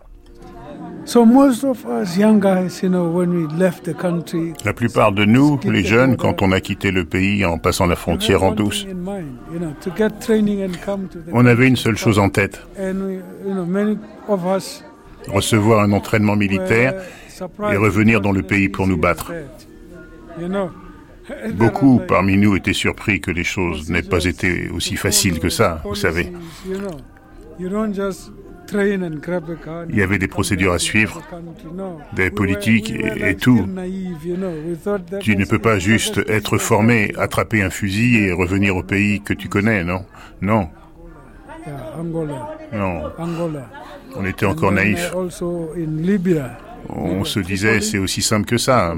La plupart de nous, les jeunes, quand on a quitté le pays en passant la frontière en douce, on avait une seule chose en tête. Recevoir un entraînement militaire et revenir dans le pays pour nous battre. Beaucoup parmi nous étaient surpris que les choses n'aient pas été aussi faciles que ça, vous savez. Il y avait des procédures à suivre, des politiques et, tout. Tu ne peux pas juste être formé, attraper un fusil et revenir au pays que tu connais, non? Non. Non. On était encore naïfs. On se disait c'est aussi simple que ça.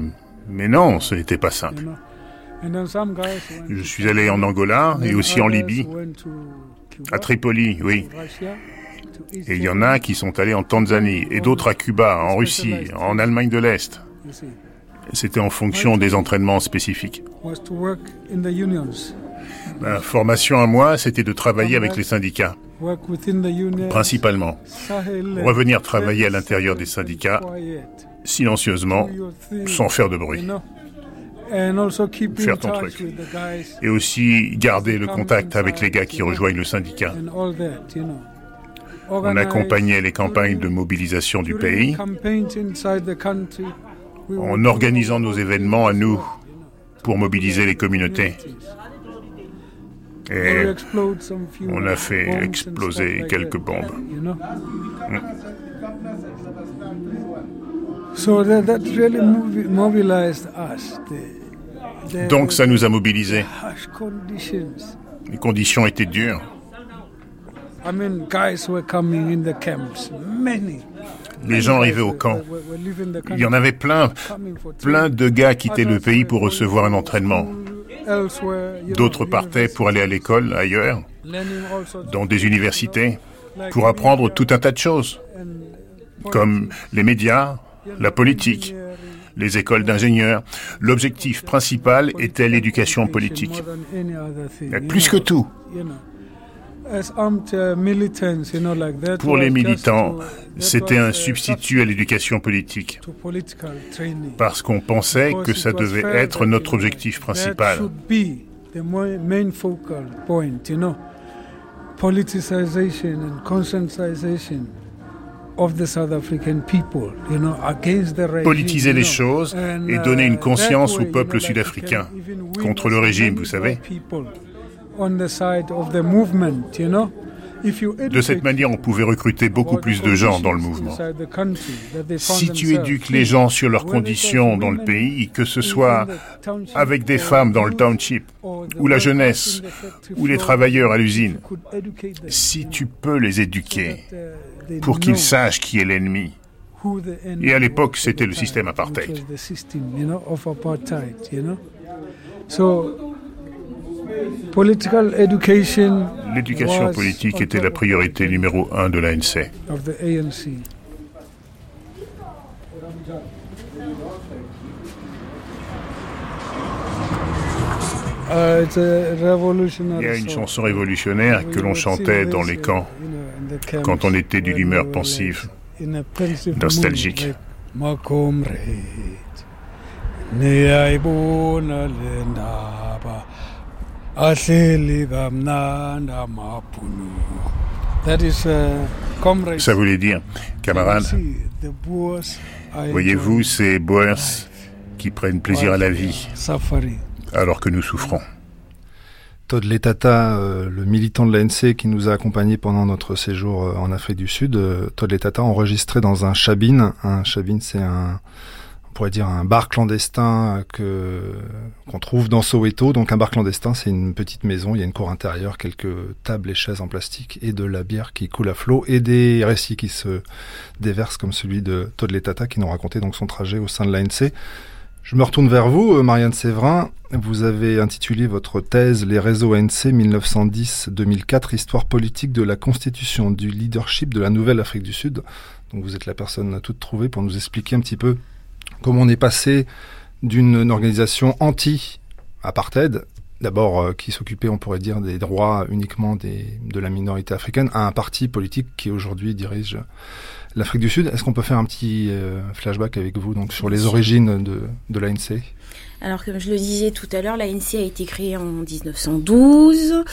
Mais non, ce n'était pas simple. Je suis allé en Angola et aussi en Libye. À Tripoli, oui. Et il y en a qui sont allés en Tanzanie, et d'autres à Cuba, en Russie, en Allemagne de l'Est. C'était en fonction des entraînements spécifiques. Ma formation à moi, c'était de travailler avec les syndicats, principalement. Revenir travailler à l'intérieur des syndicats, silencieusement, sans faire de bruit. Faire ton truc. Et aussi garder le contact avec les gars qui rejoignent le syndicat. On accompagnait les campagnes de mobilisation du pays en organisant nos événements à nous pour mobiliser les communautés. Et on a fait exploser quelques bombes. Donc ça nous a mobilisés. Les conditions étaient dures. Les gens arrivaient au camp. Il y en avait plein, plein de gars quittaient le pays pour recevoir un entraînement. D'autres partaient pour aller à l'école ailleurs, dans des universités, pour apprendre tout un tas de choses, comme les médias, la politique, les écoles d'ingénieurs. L'objectif principal était l'éducation politique. Plus que tout. Pour les militants, c'était un substitut à l'éducation politique, parce qu'on pensait que ça devait être notre objectif principal. Politiser les choses et donner une uh, conscience au peuple sud-africain contre le régime, vous savez. De cette manière, on pouvait recruter beaucoup plus de gens dans le mouvement. Si tu éduques les gens sur leurs conditions dans le pays, que ce soit avec des femmes dans le township, ou la jeunesse, ou les travailleurs à l'usine, si tu peux les éduquer uh, pour qu'ils sachent qui est l'ennemi, et à l'époque, c'était le système apartheid. L'éducation politique était la priorité numéro un de l'ANC. Il y a une chanson révolutionnaire que l'on chantait dans les camps quand on était d'une humeur pensive, nostalgique. Ça voulait dire, camarades, voyez-vous ces Boers qui prennent plaisir à la vie alors que nous souffrons? Todd Letata, euh, le militant de l'ANC qui nous a accompagnés pendant notre séjour euh, en Afrique du Sud, euh, Todd Letata enregistré dans un chabine. Un chabine, c'est un, on pourrait dire un bar clandestin que qu'on trouve dans Soweto. Donc un bar clandestin, c'est une petite maison. Il y a une cour intérieure, quelques tables et chaises en plastique et de la bière qui coule à flot et des récits qui se déversent comme celui de Todd Letata qui nous racontait donc son trajet au sein de l'ANC. Je me retourne vers vous, euh, Marianne Séverin. Vous avez intitulé votre thèse Les réseaux ANC 1910-2004, histoire politique de la constitution du leadership de la nouvelle Afrique du Sud. Donc vous êtes la personne toute trouvée pour nous expliquer un petit peu comment on est passé d'une organisation anti-apartheid, d'abord euh, qui s'occupait, on pourrait dire, des droits uniquement des, de la minorité africaine, à un parti politique qui aujourd'hui dirige l'Afrique du Sud. Est-ce qu'on peut faire un petit euh, flashback avec vous donc sur les origines de, de l'ANC alors, comme je le disais tout à l'heure, l'ANC a été créée en 1912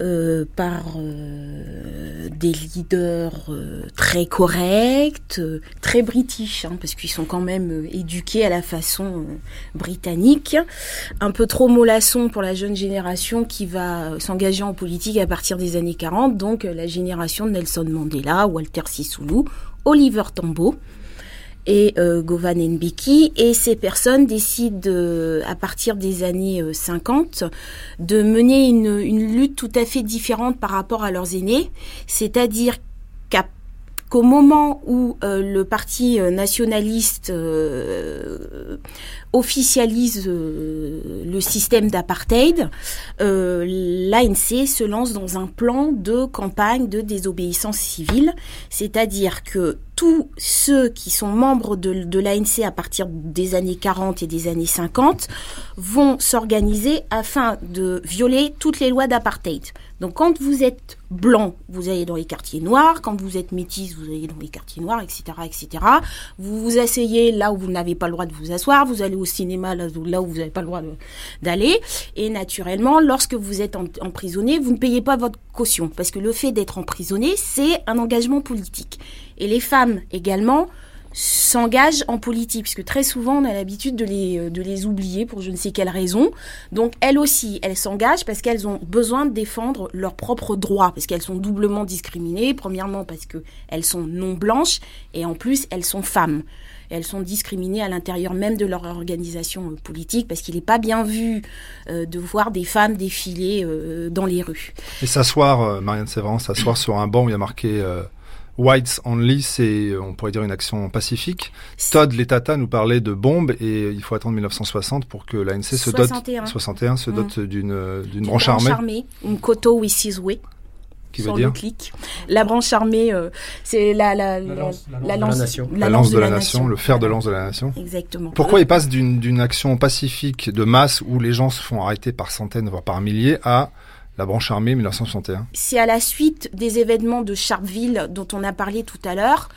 euh, par euh, des leaders euh, très corrects, très british, hein, parce qu'ils sont quand même éduqués à la façon britannique, un peu trop mollasson pour la jeune génération qui va s'engager en politique à partir des années 40, donc la génération de Nelson Mandela, Walter Sisulu, Oliver Tambo et euh, Govan Nbiki. Et ces personnes décident, à partir des années 50, euh, de mener une, lutte tout à fait différente par rapport à leurs aînés. C'est-à-dire qu'au moment où euh, le parti nationaliste officialise le système d'apartheid, l'ANC se lance dans un plan de campagne de désobéissance civile, c'est-à-dire que tous ceux qui sont membres de, l'ANC à partir des années 40 et des années 50 vont s'organiser afin de violer toutes les lois d'apartheid. Donc quand vous êtes blanc, vous allez dans les quartiers noirs, quand vous êtes métis, vous allez dans les quartiers noirs, etc., etc. Vous vous asseyez là où vous n'avez pas le droit de vous asseoir, vous allez au cinéma là, là où vous n'avez pas le droit d'aller. Et naturellement, lorsque vous êtes emprisonné, vous ne payez pas votre caution, parce que le fait d'être emprisonné, c'est un engagement politique. Et les femmes également s'engagent en politique, puisque très souvent on a l'habitude de les, de les oublier pour je ne sais quelle raison. Donc elles aussi, elles s'engagent parce qu'elles ont besoin de défendre leurs propres droits, parce qu'elles sont doublement discriminées. Premièrement parce qu'elles sont non blanches et en plus elles sont femmes elles sont discriminées à l'intérieur même de leur organisation euh, politique parce qu'il n'est pas bien vu euh, de voir des femmes défiler euh, dans les rues. Et s'asseoir, Marianne Séverin, s'asseoir sur un banc où il y a marqué Whites Only, c'est, on pourrait dire, une action pacifique. Todd Letata nous parlait de bombes et il faut attendre 1960 pour que l'ANC se dote, 61 se dote mmh. d'une, d'une branche armée. armée. Une koto Wisizwe sur le clic. La branche armée, euh, c'est la, la, la, lance, la, lance, la lance de la, nation, le fer de lance de la nation. Exactement. Pourquoi il passe d'une action pacifique de masse où les gens se font arrêter par centaines, voire par milliers, à la branche armée 1961 C'est à la suite des événements de Sharpeville dont on a parlé tout à l'heure.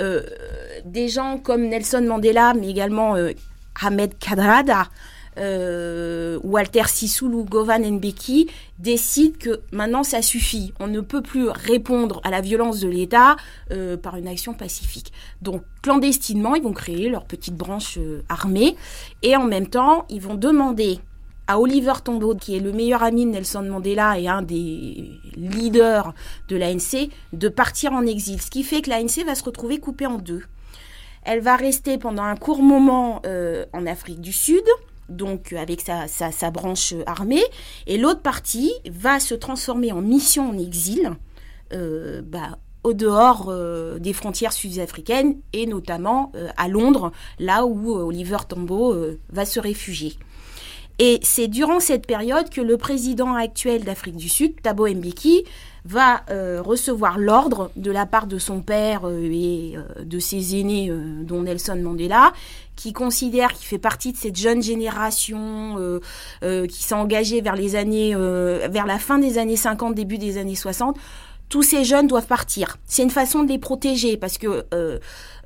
Euh, des gens comme Nelson Mandela, mais également euh, Ahmed Kadrada, euh, Walter Sisulu, Govan Mbeki décident que maintenant ça suffit. On ne peut plus répondre à la violence de l'État par une action pacifique. Donc clandestinement, ils vont créer leur petite branche armée et en même temps, ils vont demander à Oliver Tambo, qui est le meilleur ami de Nelson Mandela et un des leaders de l'ANC, de partir en exil. Ce qui fait que l'ANC va se retrouver coupée en deux. Elle va rester pendant un court moment euh, en Afrique du Sud, donc avec sa, branche armée, et l'autre partie va se transformer en mission en exil, euh, bah, au dehors euh, des frontières sud-africaines, et notamment à Londres, là où Oliver Tambo va se réfugier. Et c'est durant cette période que le président actuel d'Afrique du Sud, Thabo Mbeki, va recevoir l'ordre de la part de son père et de ses aînés, dont Nelson Mandela, qui considère qu'il fait partie de cette jeune génération qui s'est engagée vers les années, vers la fin des années 50, début des années 60 tous ces jeunes doivent partir. C'est une façon de les protéger parce que euh,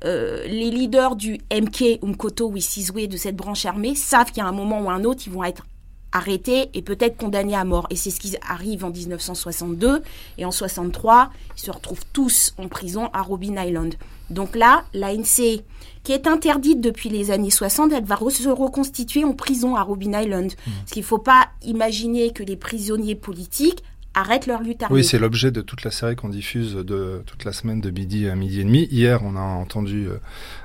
euh, les leaders du MK, Umkoto Wisizwe, de cette branche armée, savent qu'il y a un moment ou un autre, ils vont être arrêtés et peut-être condamnés à mort. Et c'est ce qui arrive en 1962. Et en 63, ils se retrouvent tous en prison à Robin Island. Donc là, l'ANC, qui est interdite depuis les années 60, elle va se reconstituer en prison à Robin Island. Mmh. Parce qu'il ne faut pas imaginer que les prisonniers politiques arrêtent leur lutte Oui, c'est l'objet de toute la série qu'on diffuse de toute la semaine de midi à midi et demi. Hier, on a entendu euh,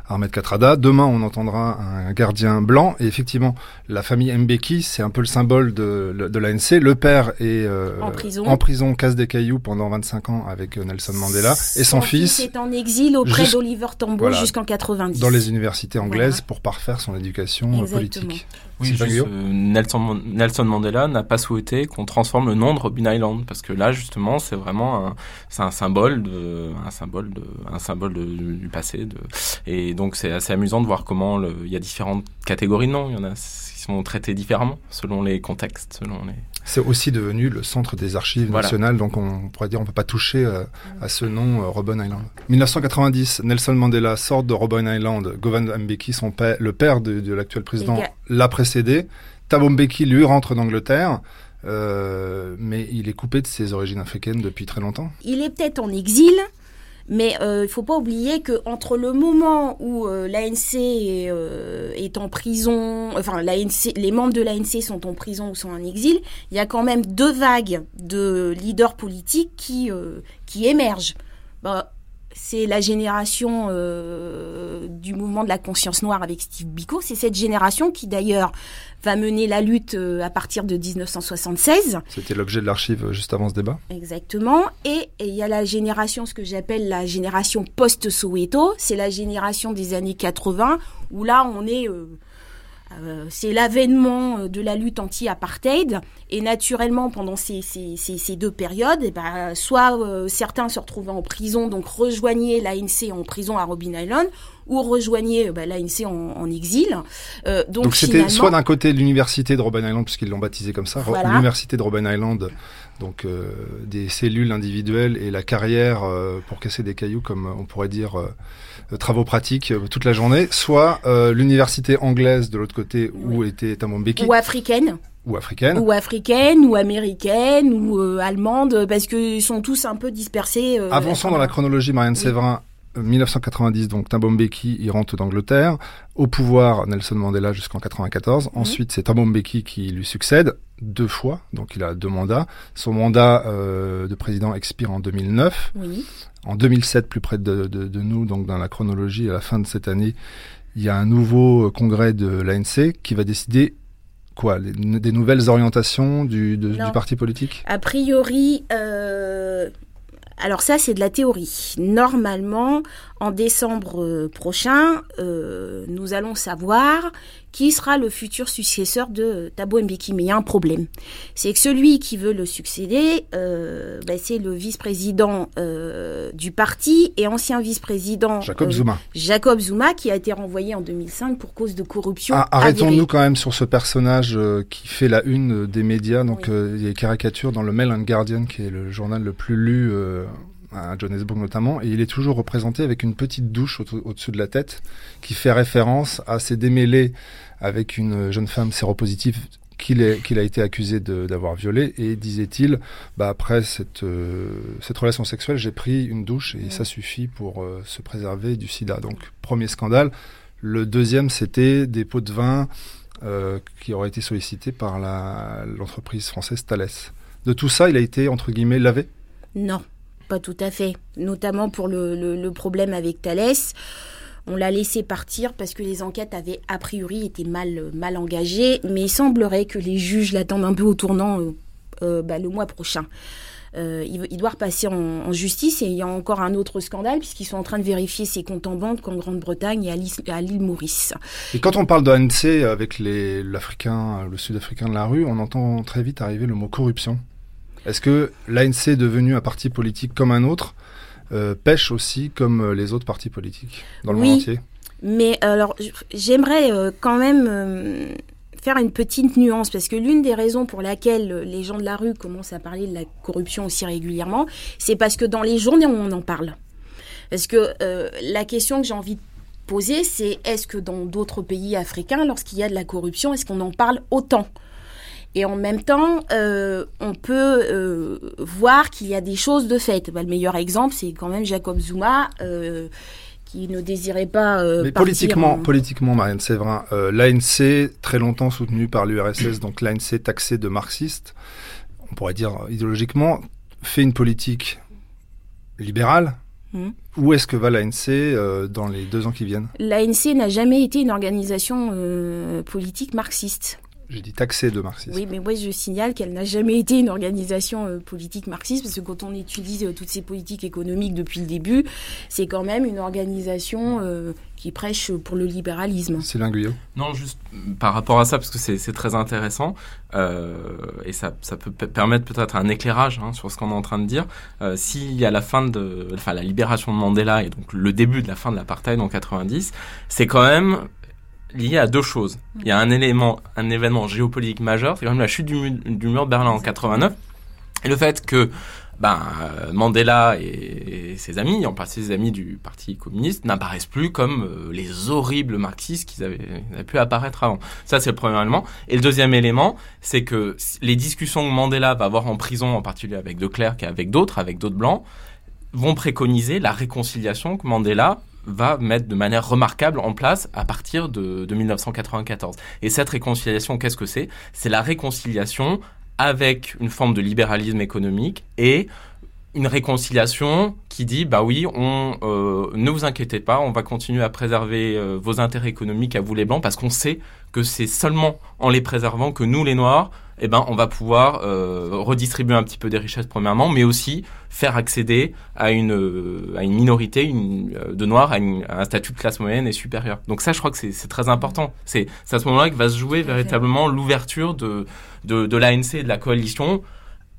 Ahmed Katrada. Demain, on entendra un gardien blanc. Et effectivement, la famille Mbeki, c'est un peu le symbole de, de l'ANC. Le père est euh, en prison, en prison, casse des cailloux pendant 25 ans avec euh, Nelson Mandela. et son, fils, est en exil auprès d'Oliver Tambo jusqu'en 90. Dans les universités anglaises pour parfaire son éducation politique. Oui, juste, Nelson, Nelson Mandela n'a pas souhaité qu'on transforme le nom de Robin Island parce que là justement c'est vraiment un, c'est un symbole de un symbole de un symbole du passé de, et donc c'est assez amusant de voir comment il y a différentes catégories de noms. Il y en a qui sont traités différemment selon les contextes selon les c'est aussi devenu le centre des archives nationales, donc on pourrait dire on peut pas toucher euh, à ce nom euh, Robben Island. 1990, Nelson Mandela sort de Robben Island. Govan Mbeki, son père, le père de, l'actuel président, l'a précédé. Thabo Mbeki, lui, rentre d'Angleterre. Euh, mais il est coupé de ses origines africaines depuis très longtemps. Il est peut-être en exil, mais euh, il ne faut pas oublier que entre le moment où euh, l'ANC est, est, en prison, enfin l'ANC, les membres de l'ANC sont en prison ou sont en exil, il y a quand même deux vagues de leaders politiques qui, qui émergent. Bah, c'est la génération euh, du mouvement de la conscience noire avec Steve Biko. C'est cette génération qui d'ailleurs va mener la lutte euh, à partir de 1976. C'était l'objet de l'archive euh, juste avant ce débat. Exactement. Et il y a la génération, ce que j'appelle la génération post-Soweto. C'est la génération des années 80 où là on est... Euh, c'est l'avènement de la lutte anti-apartheid. Et naturellement, pendant ces, deux périodes, eh ben, soit euh, certains se retrouvaient en prison, donc rejoignaient l'ANC en prison à Robin Island, ou rejoignaient bah, l'ANC en, exil. donc c'était soit d'un côté l'université de Robin Island, puisqu'ils l'ont baptisé comme ça, l'université de Robin Island, donc des cellules individuelles et la carrière pour casser des cailloux, comme on pourrait dire travaux pratiques euh, toute la journée, soit euh, l'université anglaise de l'autre côté où était Tamon Ou africaine. Ou africaine. Ou africaine, ou américaine, ou euh, allemande, parce qu'ils sont tous un peu dispersés. Avançons dans la chronologie, Marianne Séverin. 1990, donc Thabo Mbeki, il rentre d'Angleterre. Au pouvoir, Nelson Mandela jusqu'en 94. Ensuite, c'est Thabo Mbeki qui lui succède deux fois, donc il a deux mandats. Son mandat de président expire en 2009. Oui. En 2007, plus près de, nous, donc dans la chronologie, à la fin de cette année, il y a un nouveau euh, congrès de l'ANC qui va décider quoi Des nouvelles orientations du, parti politique? A priori, euh, alors ça c'est de la théorie. Normalement, en décembre euh, prochain, nous allons savoir qui sera le futur successeur de Thabo Mbeki. Mais il y a un problème. C'est que celui qui veut le succéder, euh, bah, c'est le vice-président euh, du parti et ancien vice-président Jacob euh, Zuma. Jacob Zuma, qui a été renvoyé en 2005 pour cause de corruption. Ah, arrêtons-nous quand même sur ce personnage qui fait la une des médias. Donc il y a des caricatures dans le Mail and Guardian, qui est le journal le plus lu à Johannesburg notamment, et il est toujours représenté avec une petite douche au-dessus de la tête qui fait référence à ces démêlés avec une jeune femme séropositive qu'il a été accusé d'avoir violé et disait-il bah après cette euh, cette relation sexuelle j'ai pris une douche et ça suffit pour euh, se préserver du sida. Donc premier scandale. Le deuxième c'était des pots de vin euh, qui auraient été sollicités par l'entreprise française Thales. De tout ça il a été entre guillemets lavé? Non pas tout à fait, notamment pour le, problème avec Thalès. On l'a laissé partir parce que les enquêtes avaient a priori été mal, mal engagées, mais il semblerait que les juges l'attendent un peu au tournant euh, euh, bah, le mois prochain. Euh, il, doit repasser en, justice et il y a encore un autre scandale puisqu'ils sont en train de vérifier ses comptes en banque en Grande-Bretagne et à l'île Maurice. Et quand on parle d'ANC avec l'Africain, le Sud-Africain de la rue, on entend très vite arriver le mot corruption. Est-ce que l'ANC est devenu un parti politique comme un autre pêche aussi comme les autres partis politiques dans le monde entier? Mais alors, j'aimerais quand même faire une petite nuance, parce que l'une des raisons pour laquelle les gens de la rue commencent à parler de la corruption aussi régulièrement, c'est parce que dans les journées, on en parle. Parce que euh, la question que j'ai envie de poser, c'est est-ce que dans d'autres pays africains, lorsqu'il y a de la corruption, est-ce qu'on en parle autant? Et en même temps, euh, on peut euh, voir qu'il y a des choses de fait. Bah, le meilleur exemple, c'est quand même Jacob Zuma qui ne désirait pas. Euh, Mais politiquement, politiquement, Marianne Séverin, euh, l'ANC, très longtemps soutenu par l'URSS, donc l'ANC taxé de marxiste, on pourrait dire idéologiquement, fait une politique libérale. Hmm. Où est-ce que va l'ANC euh, dans les deux ans qui viennent? L'ANC n'a jamais été une organisation politique marxiste. J'ai dit taxée de marxisme. Oui, mais moi je signale qu'elle n'a jamais été une organisation euh, politique marxiste, parce que quand on étudie euh, toutes ces politiques économiques depuis le début, c'est quand même une organisation euh, qui prêche pour le libéralisme. C'est Guyot Non, juste par rapport à ça, parce que c'est très intéressant, et ça, ça, peut permettre peut-être un éclairage hein, sur ce qu'on est en train de dire. si à la fin de, enfin la libération de Mandela et donc le début de la fin de l'apartheid en 90, c'est quand même lié à deux choses. Il y a un élément, un événement géopolitique majeur, c'est quand même la chute du, mur de Berlin en 89, et le fait que ben, Mandela et, ses amis, en particulier ses amis du Parti communiste, n'apparaissent plus comme euh, les horribles marxistes qu'ils avaient, avaient, pu apparaître avant. Ça, c'est le premier élément. Et le deuxième élément, c'est que les discussions que Mandela va avoir en prison, en particulier avec De Klerk et avec d'autres, avec d'autres blancs, vont préconiser la réconciliation que Mandela va mettre de manière remarquable en place à partir de, 1994. Et cette réconciliation, qu'est-ce que c'est? C'est la réconciliation avec une forme de libéralisme économique et une réconciliation qui dit bah oui, on euh, ne vous inquiétez pas, on va continuer à préserver euh, vos intérêts économiques à vous les blancs parce qu'on sait que c'est seulement en les préservant que nous les noirs eh ben, on va pouvoir euh, redistribuer un petit peu des richesses premièrement, mais aussi faire accéder à une, euh, à une minorité une, euh, de noirs à, un statut de classe moyenne et supérieure. Donc ça, je crois que c'est très important. C'est à ce moment-là que va se jouer véritablement l'ouverture de, de, de l'ANC et de la coalition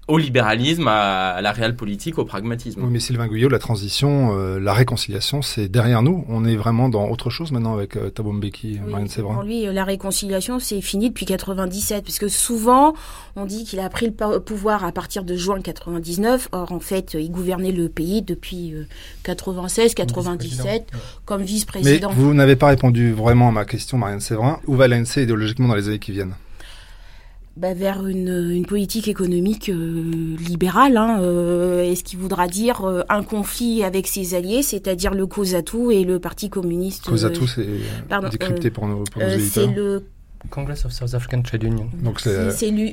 au libéralisme, à, la réelle politique, au pragmatisme. Oui, mais Sylvain Guyot, la transition, euh, la réconciliation, c'est derrière nous. On est vraiment dans autre chose maintenant avec euh, Thabo Mbeki, oui, Marine Séverin. Pour lui, euh, la réconciliation, c'est fini depuis 97, puisque souvent, on dit qu'il a pris le pouvoir à partir de juin 99. Or, en fait, il gouvernait le pays depuis 96, 97, comme vice-président. Mais vous n'avez pas répondu vraiment à ma question, Marianne Séverin. Où va l'ANC idéologiquement dans les années qui viennent? Bah, vers une, une, politique économique euh, libérale. Hein, euh, et ce qui voudra dire euh, un conflit avec ses alliés, c'est-à-dire le COSATU et le Parti communiste. COSATU, c'est décrypté pour nos, pour nos éditeurs. C'est le Congress of South African Trade Union. Donc c'est le,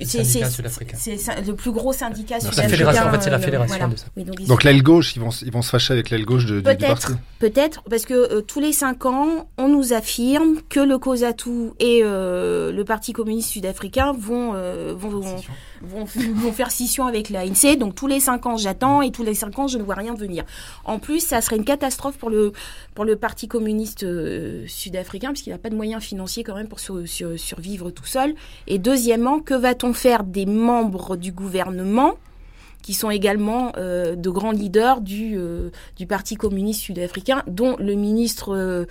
le plus gros syndicat sud-africain. En fait, c'est la fédération de ça. donc, l'aile gauche, ils vont, ils vont se fâcher avec l'aile gauche de, du parti. Peut-être, parce que euh, tous les cinq ans, on nous affirme que le COSATU et euh, le Parti communiste sud-africain vont, euh, vont, vont, vont, faire scission avec l'ANC. Donc tous les cinq ans, j'attends et tous les cinq ans, je ne vois rien venir. En plus, ça serait une catastrophe pour le, pour le Parti communiste sud-africain, puisqu'il n'a pas de moyens financiers quand même pour sur, sur survivre tout seul. Et deuxièmement, que va-t-on faire des membres du gouvernement qui sont également euh, de grands leaders du, euh, du Parti communiste sud-africain, dont le ministre euh,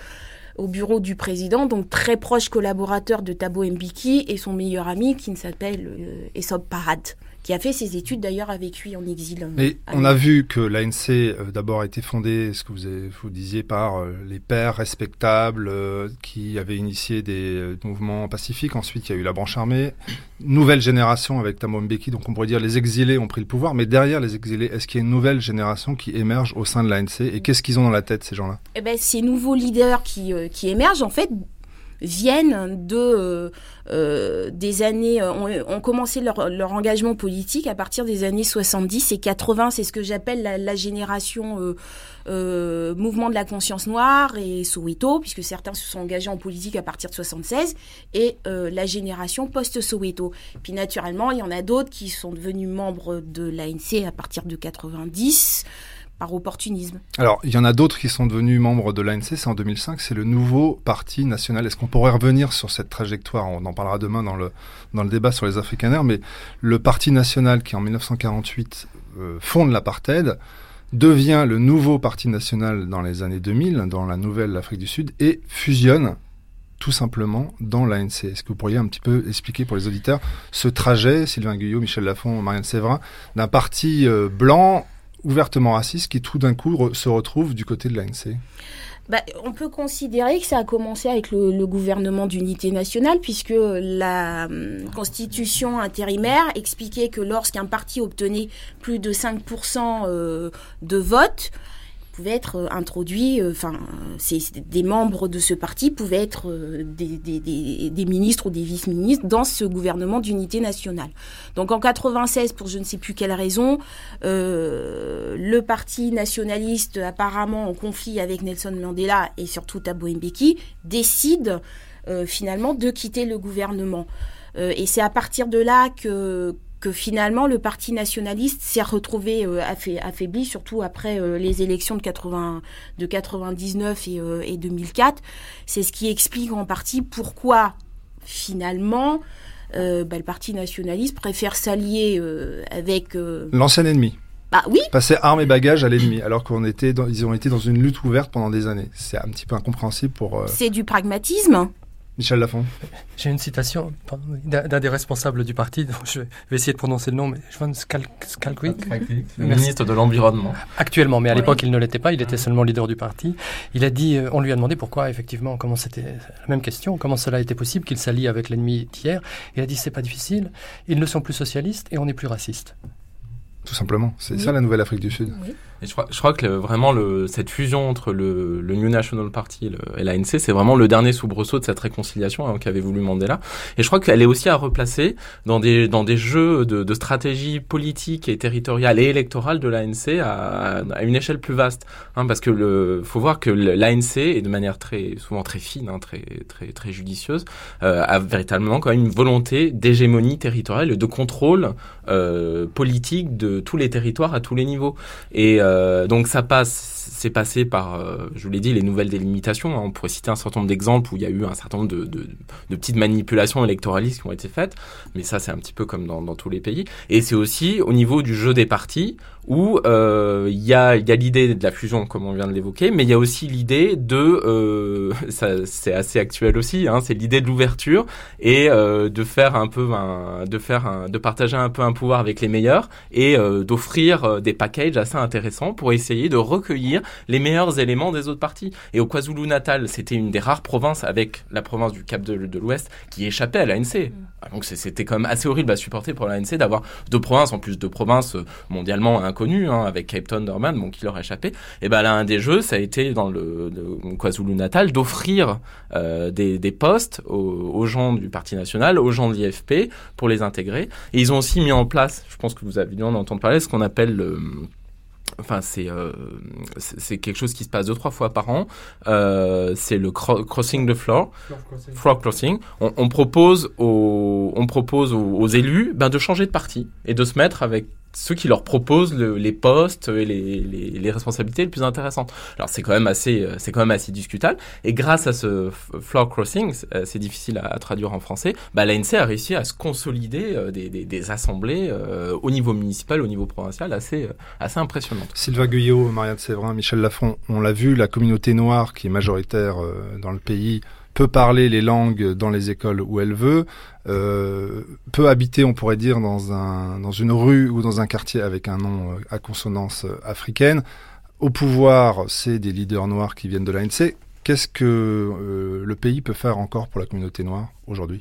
au bureau du président, donc très proche collaborateur de Thabo Mbeki et son meilleur ami qui s'appelle Esop Parad qui a fait ses études d'ailleurs avec lui en exil. Et on a vu que l'ANC euh, d'abord a été fondée, ce que vous, avez, vous disiez, par euh, les pères respectables euh, qui avaient initié des mouvements pacifiques. Ensuite, il y a eu la branche armée. Nouvelle génération avec Thabo Mbeki, donc on pourrait dire les exilés ont pris le pouvoir. Mais derrière les exilés, est-ce qu'il y a une nouvelle génération qui émerge au sein de l'ANC Et qu'est-ce qu'ils ont dans la tête, ces gens-là? Eh ben, Ces nouveaux leaders qui, qui émergent, en fait, viennent de euh, euh, des années euh, ont, commencé leur, leur, engagement politique à partir des années 70 et 80 c'est ce que j'appelle la, la, génération euh, mouvement de la conscience noire et Soweto puisque certains se sont engagés en politique à partir de 76 et la génération post Soweto puis naturellement il y en a d'autres qui sont devenus membres de l'ANC à partir de 90 par opportunisme. Alors, il y en a d'autres qui sont devenus membres de l'ANC, c'est en 2005, c'est le nouveau parti national. Est-ce qu'on pourrait revenir sur cette trajectoire? On en parlera demain dans le, dans le débat sur les Afrikaners, mais le parti national qui en 1948 euh, fonde l'apartheid devient le nouveau parti national dans les années 2000, dans la nouvelle Afrique du Sud, et fusionne tout simplement dans l'ANC. Est-ce que vous pourriez un petit peu expliquer pour les auditeurs ce trajet, Sylvain Guyot, Michel Lafont, Marianne Séverin, d'un parti euh, blanc ouvertement raciste qui tout d'un coup se retrouve du côté de l'ANC. Bah, on peut considérer que ça a commencé avec le, gouvernement d'unité nationale, puisque la hum, constitution intérimaire expliquait que lorsqu'un parti obtenait plus de 5% euh, de vote, pouvaient être euh, introduits, euh, enfin, des membres de ce parti pouvaient être euh, des, ministres ou des vice-ministres dans ce gouvernement d'unité nationale. Donc en 96, pour je ne sais plus quelle raison, le parti nationaliste, apparemment en conflit avec Nelson Mandela et surtout Thabo Mbeki, décide finalement de quitter le gouvernement. et c'est à partir de là que, que finalement le parti nationaliste s'est retrouvé euh, affaibli, surtout après euh, les élections de, 80, de 99 et, euh, et 2004. C'est ce qui explique en partie pourquoi finalement bah, le parti nationaliste préfère s'allier avec... L'ancien ennemi. Bah oui. Passer armes et bagages à l'ennemi, alors qu'on était, dans, ils ont été dans une lutte ouverte pendant des années. C'est un petit peu incompréhensible pour. C'est du pragmatisme. Michel Lafont. <laughs> J'ai une citation d'un des responsables du parti, je vais essayer de prononcer le nom, mais Johan Skalkwik, ministre de l'Environnement. Actuellement, mais à l'époque il ne l'était pas, il était seulement leader du parti. Il a dit, euh, on lui a demandé pourquoi effectivement, comment c'était la même question, comment cela était possible qu'il s'allie avec l'ennemi d'hier. Il a dit c'est pas difficile, ils ne sont plus socialistes et on n'est plus raciste. Tout simplement, c'est ça la nouvelle Afrique du Sud. Oui. Et je crois, je crois que vraiment le, cette fusion entre le, le New National Party et l'ANC, c'est vraiment le dernier soubresaut de cette réconciliation hein, qu'avait voulu Mandela. Et je crois qu'elle est aussi à replacer dans des, dans des jeux de, de stratégie politique et territoriale et électorale de l'ANC à, à, une échelle plus vaste. Hein, parce que faut voir que l'ANC, et de manière très souvent très fine, hein, très, très, très judicieuse, euh, a véritablement quand même une volonté d'hégémonie territoriale et de contrôle euh, politique de tous les territoires à tous les niveaux. Et euh, donc ça passe c'est passé par, euh, je vous l'ai dit, les nouvelles délimitations. Hein. On pourrait citer un certain nombre d'exemples où il y a eu un certain nombre de, petites manipulations électoralistes qui ont été faites, mais ça c'est un petit peu comme dans tous les pays. Et c'est aussi au niveau du jeu des partis où euh, il y a, y a l'idée de la fusion, comme on vient de l'évoquer, mais il y a aussi l'idée de, euh, <laughs> c'est assez actuel aussi, hein, c'est l'idée de l'ouverture et euh, de faire un peu, un, de faire, un, de partager un peu un pouvoir avec les meilleurs et euh, d'offrir euh, des packages assez intéressants pour essayer de recueillir les meilleurs éléments des autres parties. Et au KwaZulu-Natal, c'était une des rares provinces avec la province du Cap de, l'Ouest qui échappait à l'ANC. Mm. Ah, donc c'était quand même assez horrible à supporter pour l'ANC d'avoir deux provinces, en plus de provinces mondialement inconnues, hein, avec Cape Town, Durban, bon, qui leur échappait. Et ben là, un des jeux, ça a été dans le, KwaZulu-Natal d'offrir euh, des, des, postes aux, aux, gens du Parti national, aux gens de l'IFP pour les intégrer. Et ils ont aussi mis en place, je pense que vous avez dû en entendre parler, ce qu'on appelle le Enfin, c'est euh, c'est quelque chose qui se passe deux trois fois par an. Euh, c'est le crossing the floor, floor crossing. On, on, propose aux on propose aux, aux élus ben, de changer de parti et de se mettre avec ceux qui leur proposent les postes et les, responsabilités les plus intéressantes. Alors c'est quand même assez, euh, c'est quand même assez discutable. Et grâce à ce floor crossing, euh, c'est difficile à, traduire en français, bah, l'ANC a réussi à se consolider euh, des, des, assemblées au niveau municipal, au niveau provincial, assez, assez impressionnantes. Sylvain Guyot, Marianne Séverin, Michel Lafont, on l'a vu, la communauté noire qui est majoritaire dans le pays peut parler les langues dans les écoles où elle veut, euh, peut habiter, on pourrait dire, dans, un, dans une rue ou dans un quartier avec un nom euh, à consonance euh, africaine. Au pouvoir, c'est des leaders noirs qui viennent de l'ANC. Qu'est-ce que euh, le pays peut faire encore pour la communauté noire aujourd'hui?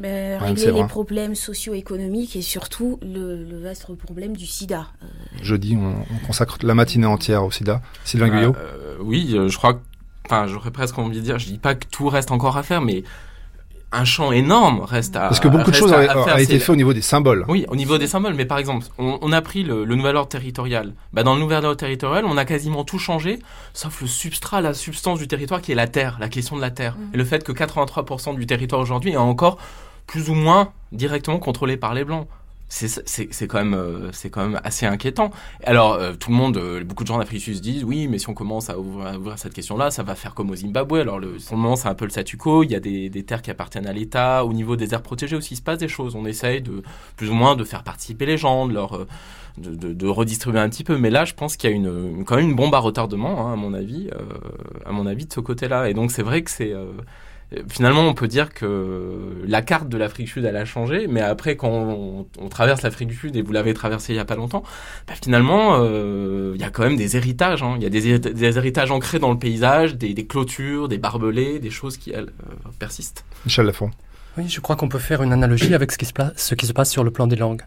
Ben, régler les problèmes socio-économiques et surtout le, le, vaste problème du sida. Euh... Jeudi, on, on, consacre la matinée entière au sida. Sylvain Guyot euh, Oui, je crois que enfin, j'aurais presque envie de dire, je dis pas que tout reste encore à faire, mais un champ énorme reste à Parce que beaucoup de choses ont été fait au niveau des symboles. Oui, au niveau des symboles. Mais par exemple, on, on a pris le, le, nouvel ordre territorial. Bah, dans le nouvel ordre territorial, on a quasiment tout changé, sauf le substrat, la substance du territoire qui est la terre, la question de la terre. Mmh. Et le fait que 83% du territoire aujourd'hui est encore plus ou moins directement contrôlé par les Blancs c'est quand même euh, quand même assez inquiétant. Alors euh, tout le monde, euh, beaucoup de gens d'Afrique disent oui, mais si on commence à ouvrir, cette question-là, ça va faire comme au Zimbabwe. Alors le, pour le moment, c'est un peu le statu quo. Il y a des, des terres qui appartiennent à l'État. Au niveau des aires protégées aussi, il se passe des choses. On essaye de plus ou moins de faire participer les gens, de leur de, redistribuer un petit peu. Mais là, je pense qu'il y a une, quand même une bombe à retardement, hein, à mon avis, à mon avis de ce côté-là. Et donc c'est vrai que c'est finalement, on peut dire que la carte de l'Afrique du Sud, elle a changé, mais après, quand on, traverse l'Afrique du Sud, et vous l'avez traversé il y a pas longtemps, bah, finalement, euh, il y a quand même des héritages. Hein. Il y a des, héritages ancrés dans le paysage, des, clôtures, des barbelés, des choses qui, euh, persistent. Michel Lafont. Oui, je crois qu'on peut faire une analogie avec ce qui, se passe, sur le plan des langues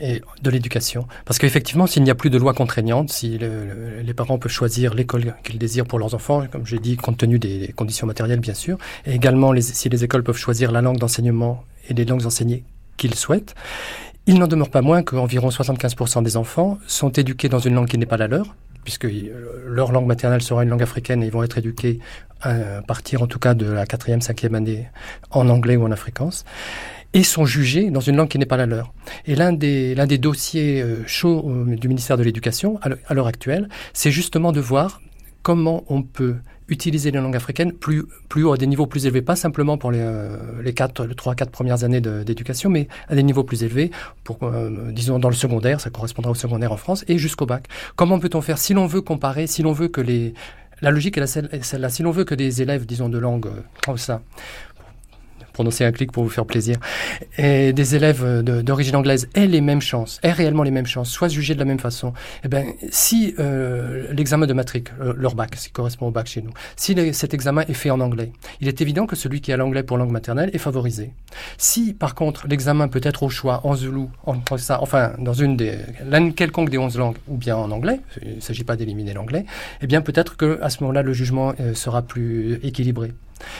et de l'éducation. Parce qu'effectivement, s'il n'y a plus de loi contraignante, si les parents peuvent choisir l'école qu'ils désirent pour leurs enfants, comme j'ai dit, compte tenu des conditions matérielles, bien sûr, et également si les écoles peuvent choisir la langue d'enseignement et les langues enseignées qu'ils souhaitent, il n'en demeure pas moins qu'environ 75% des enfants sont éduqués dans une langue qui n'est pas la leur, puisque euh, leur langue maternelle sera une langue africaine et ils vont être éduqués à partir en tout cas de la quatrième, cinquième année en anglais ou en afrikaans et sont jugés dans une langue qui n'est pas la leur. Et l'un des, l'un des dossiers euh, chauds euh, du ministère de l'Éducation à l'heure actuelle, c'est justement de voir comment on peut utiliser les langues africaines plus, plus à des niveaux plus élevés, pas simplement pour les, euh, les 4, les 3, 4 premières années d'éducation, mais à des niveaux plus élevés, pour, euh, disons dans le secondaire, ça correspondra au secondaire en France, et jusqu'au bac. Comment peut-on faire si l'on veut comparer, si l'on veut que les... La logique est celle-là. Si l'on veut que des élèves, disons, de langue euh, comme ça, prononcer un clic pour vous faire plaisir, et des élèves d'origine anglaise aient les mêmes chances, aient réellement les mêmes chances, soient jugés de la même façon, eh ben, si euh, l'examen de matrique, euh, leur bac, ce qui correspond au bac chez nous, si cet examen est fait en anglais, il est évident que celui qui a l'anglais pour langue maternelle est favorisé. Si, par contre, l'examen peut être au choix en zoulou, en ça, enfin, dans une des, quelconque des onze langues, ou bien en anglais, il ne s'agit pas d'éliminer l'anglais, eh bien, peut-être que à ce moment-là, le jugement euh, sera plus équilibré.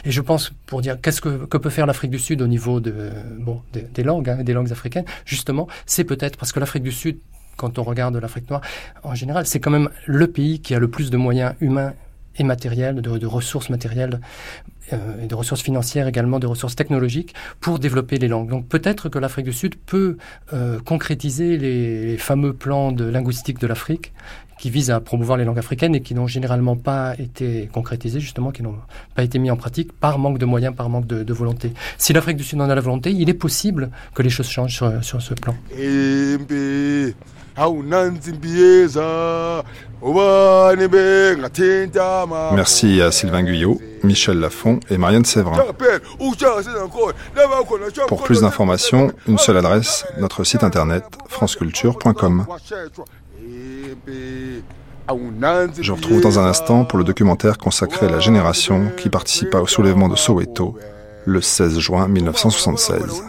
Et je pense, pour dire qu'est-ce que, que, peut faire l'Afrique du Sud au niveau des, langues, hein, des langues africaines, justement, c'est peut-être parce que l'Afrique du Sud, quand on regarde l'Afrique noire, en général, c'est quand même le pays qui a le plus de moyens humains et matériels, de, ressources matérielles, euh, de ressources financières également, de ressources technologiques pour développer les langues. Donc peut-être que l'Afrique du Sud peut euh, concrétiser les, fameux plans de linguistique de l'Afrique qui visent à promouvoir les langues africaines et qui n'ont généralement pas été concrétisés, justement, qui n'ont pas été mis en pratique par manque de moyens, par manque de, volonté. Si l'Afrique du Sud en a la volonté, il est possible que les choses changent sur, ce plan. Merci à Sylvain Guyot, Michel Lafont et Marianne Séverin. Pour plus d'informations, une seule adresse, notre site internet franceculture.com. Je vous retrouve dans un instant pour le documentaire consacré à la génération qui participa au soulèvement de Soweto le 16 juin 1976.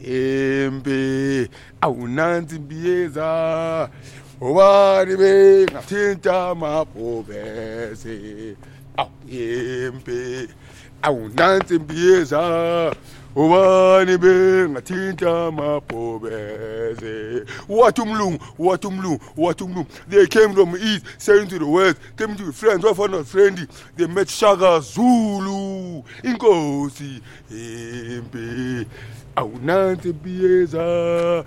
impi awunansi mbiyeza ubani bengathinta amabhubesi awu impi awunansi mbiyeza ah, ubani bengathinta amabhubesi wathi umlungu wathi umlungu wathi umlungu. They came from east sailing to the west came to be friends not friendly they met shaka zulu inkosi impi awunansi biyeza ah,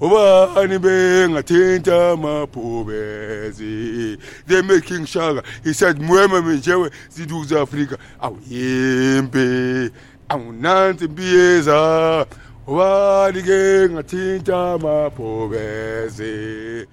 ubani bengathinta amaphubezi. They made king shaka he said mweme menjewe ziduku za-afrika awuyimpi awunansi biyeza ubani ke ngathinta amaphubezi.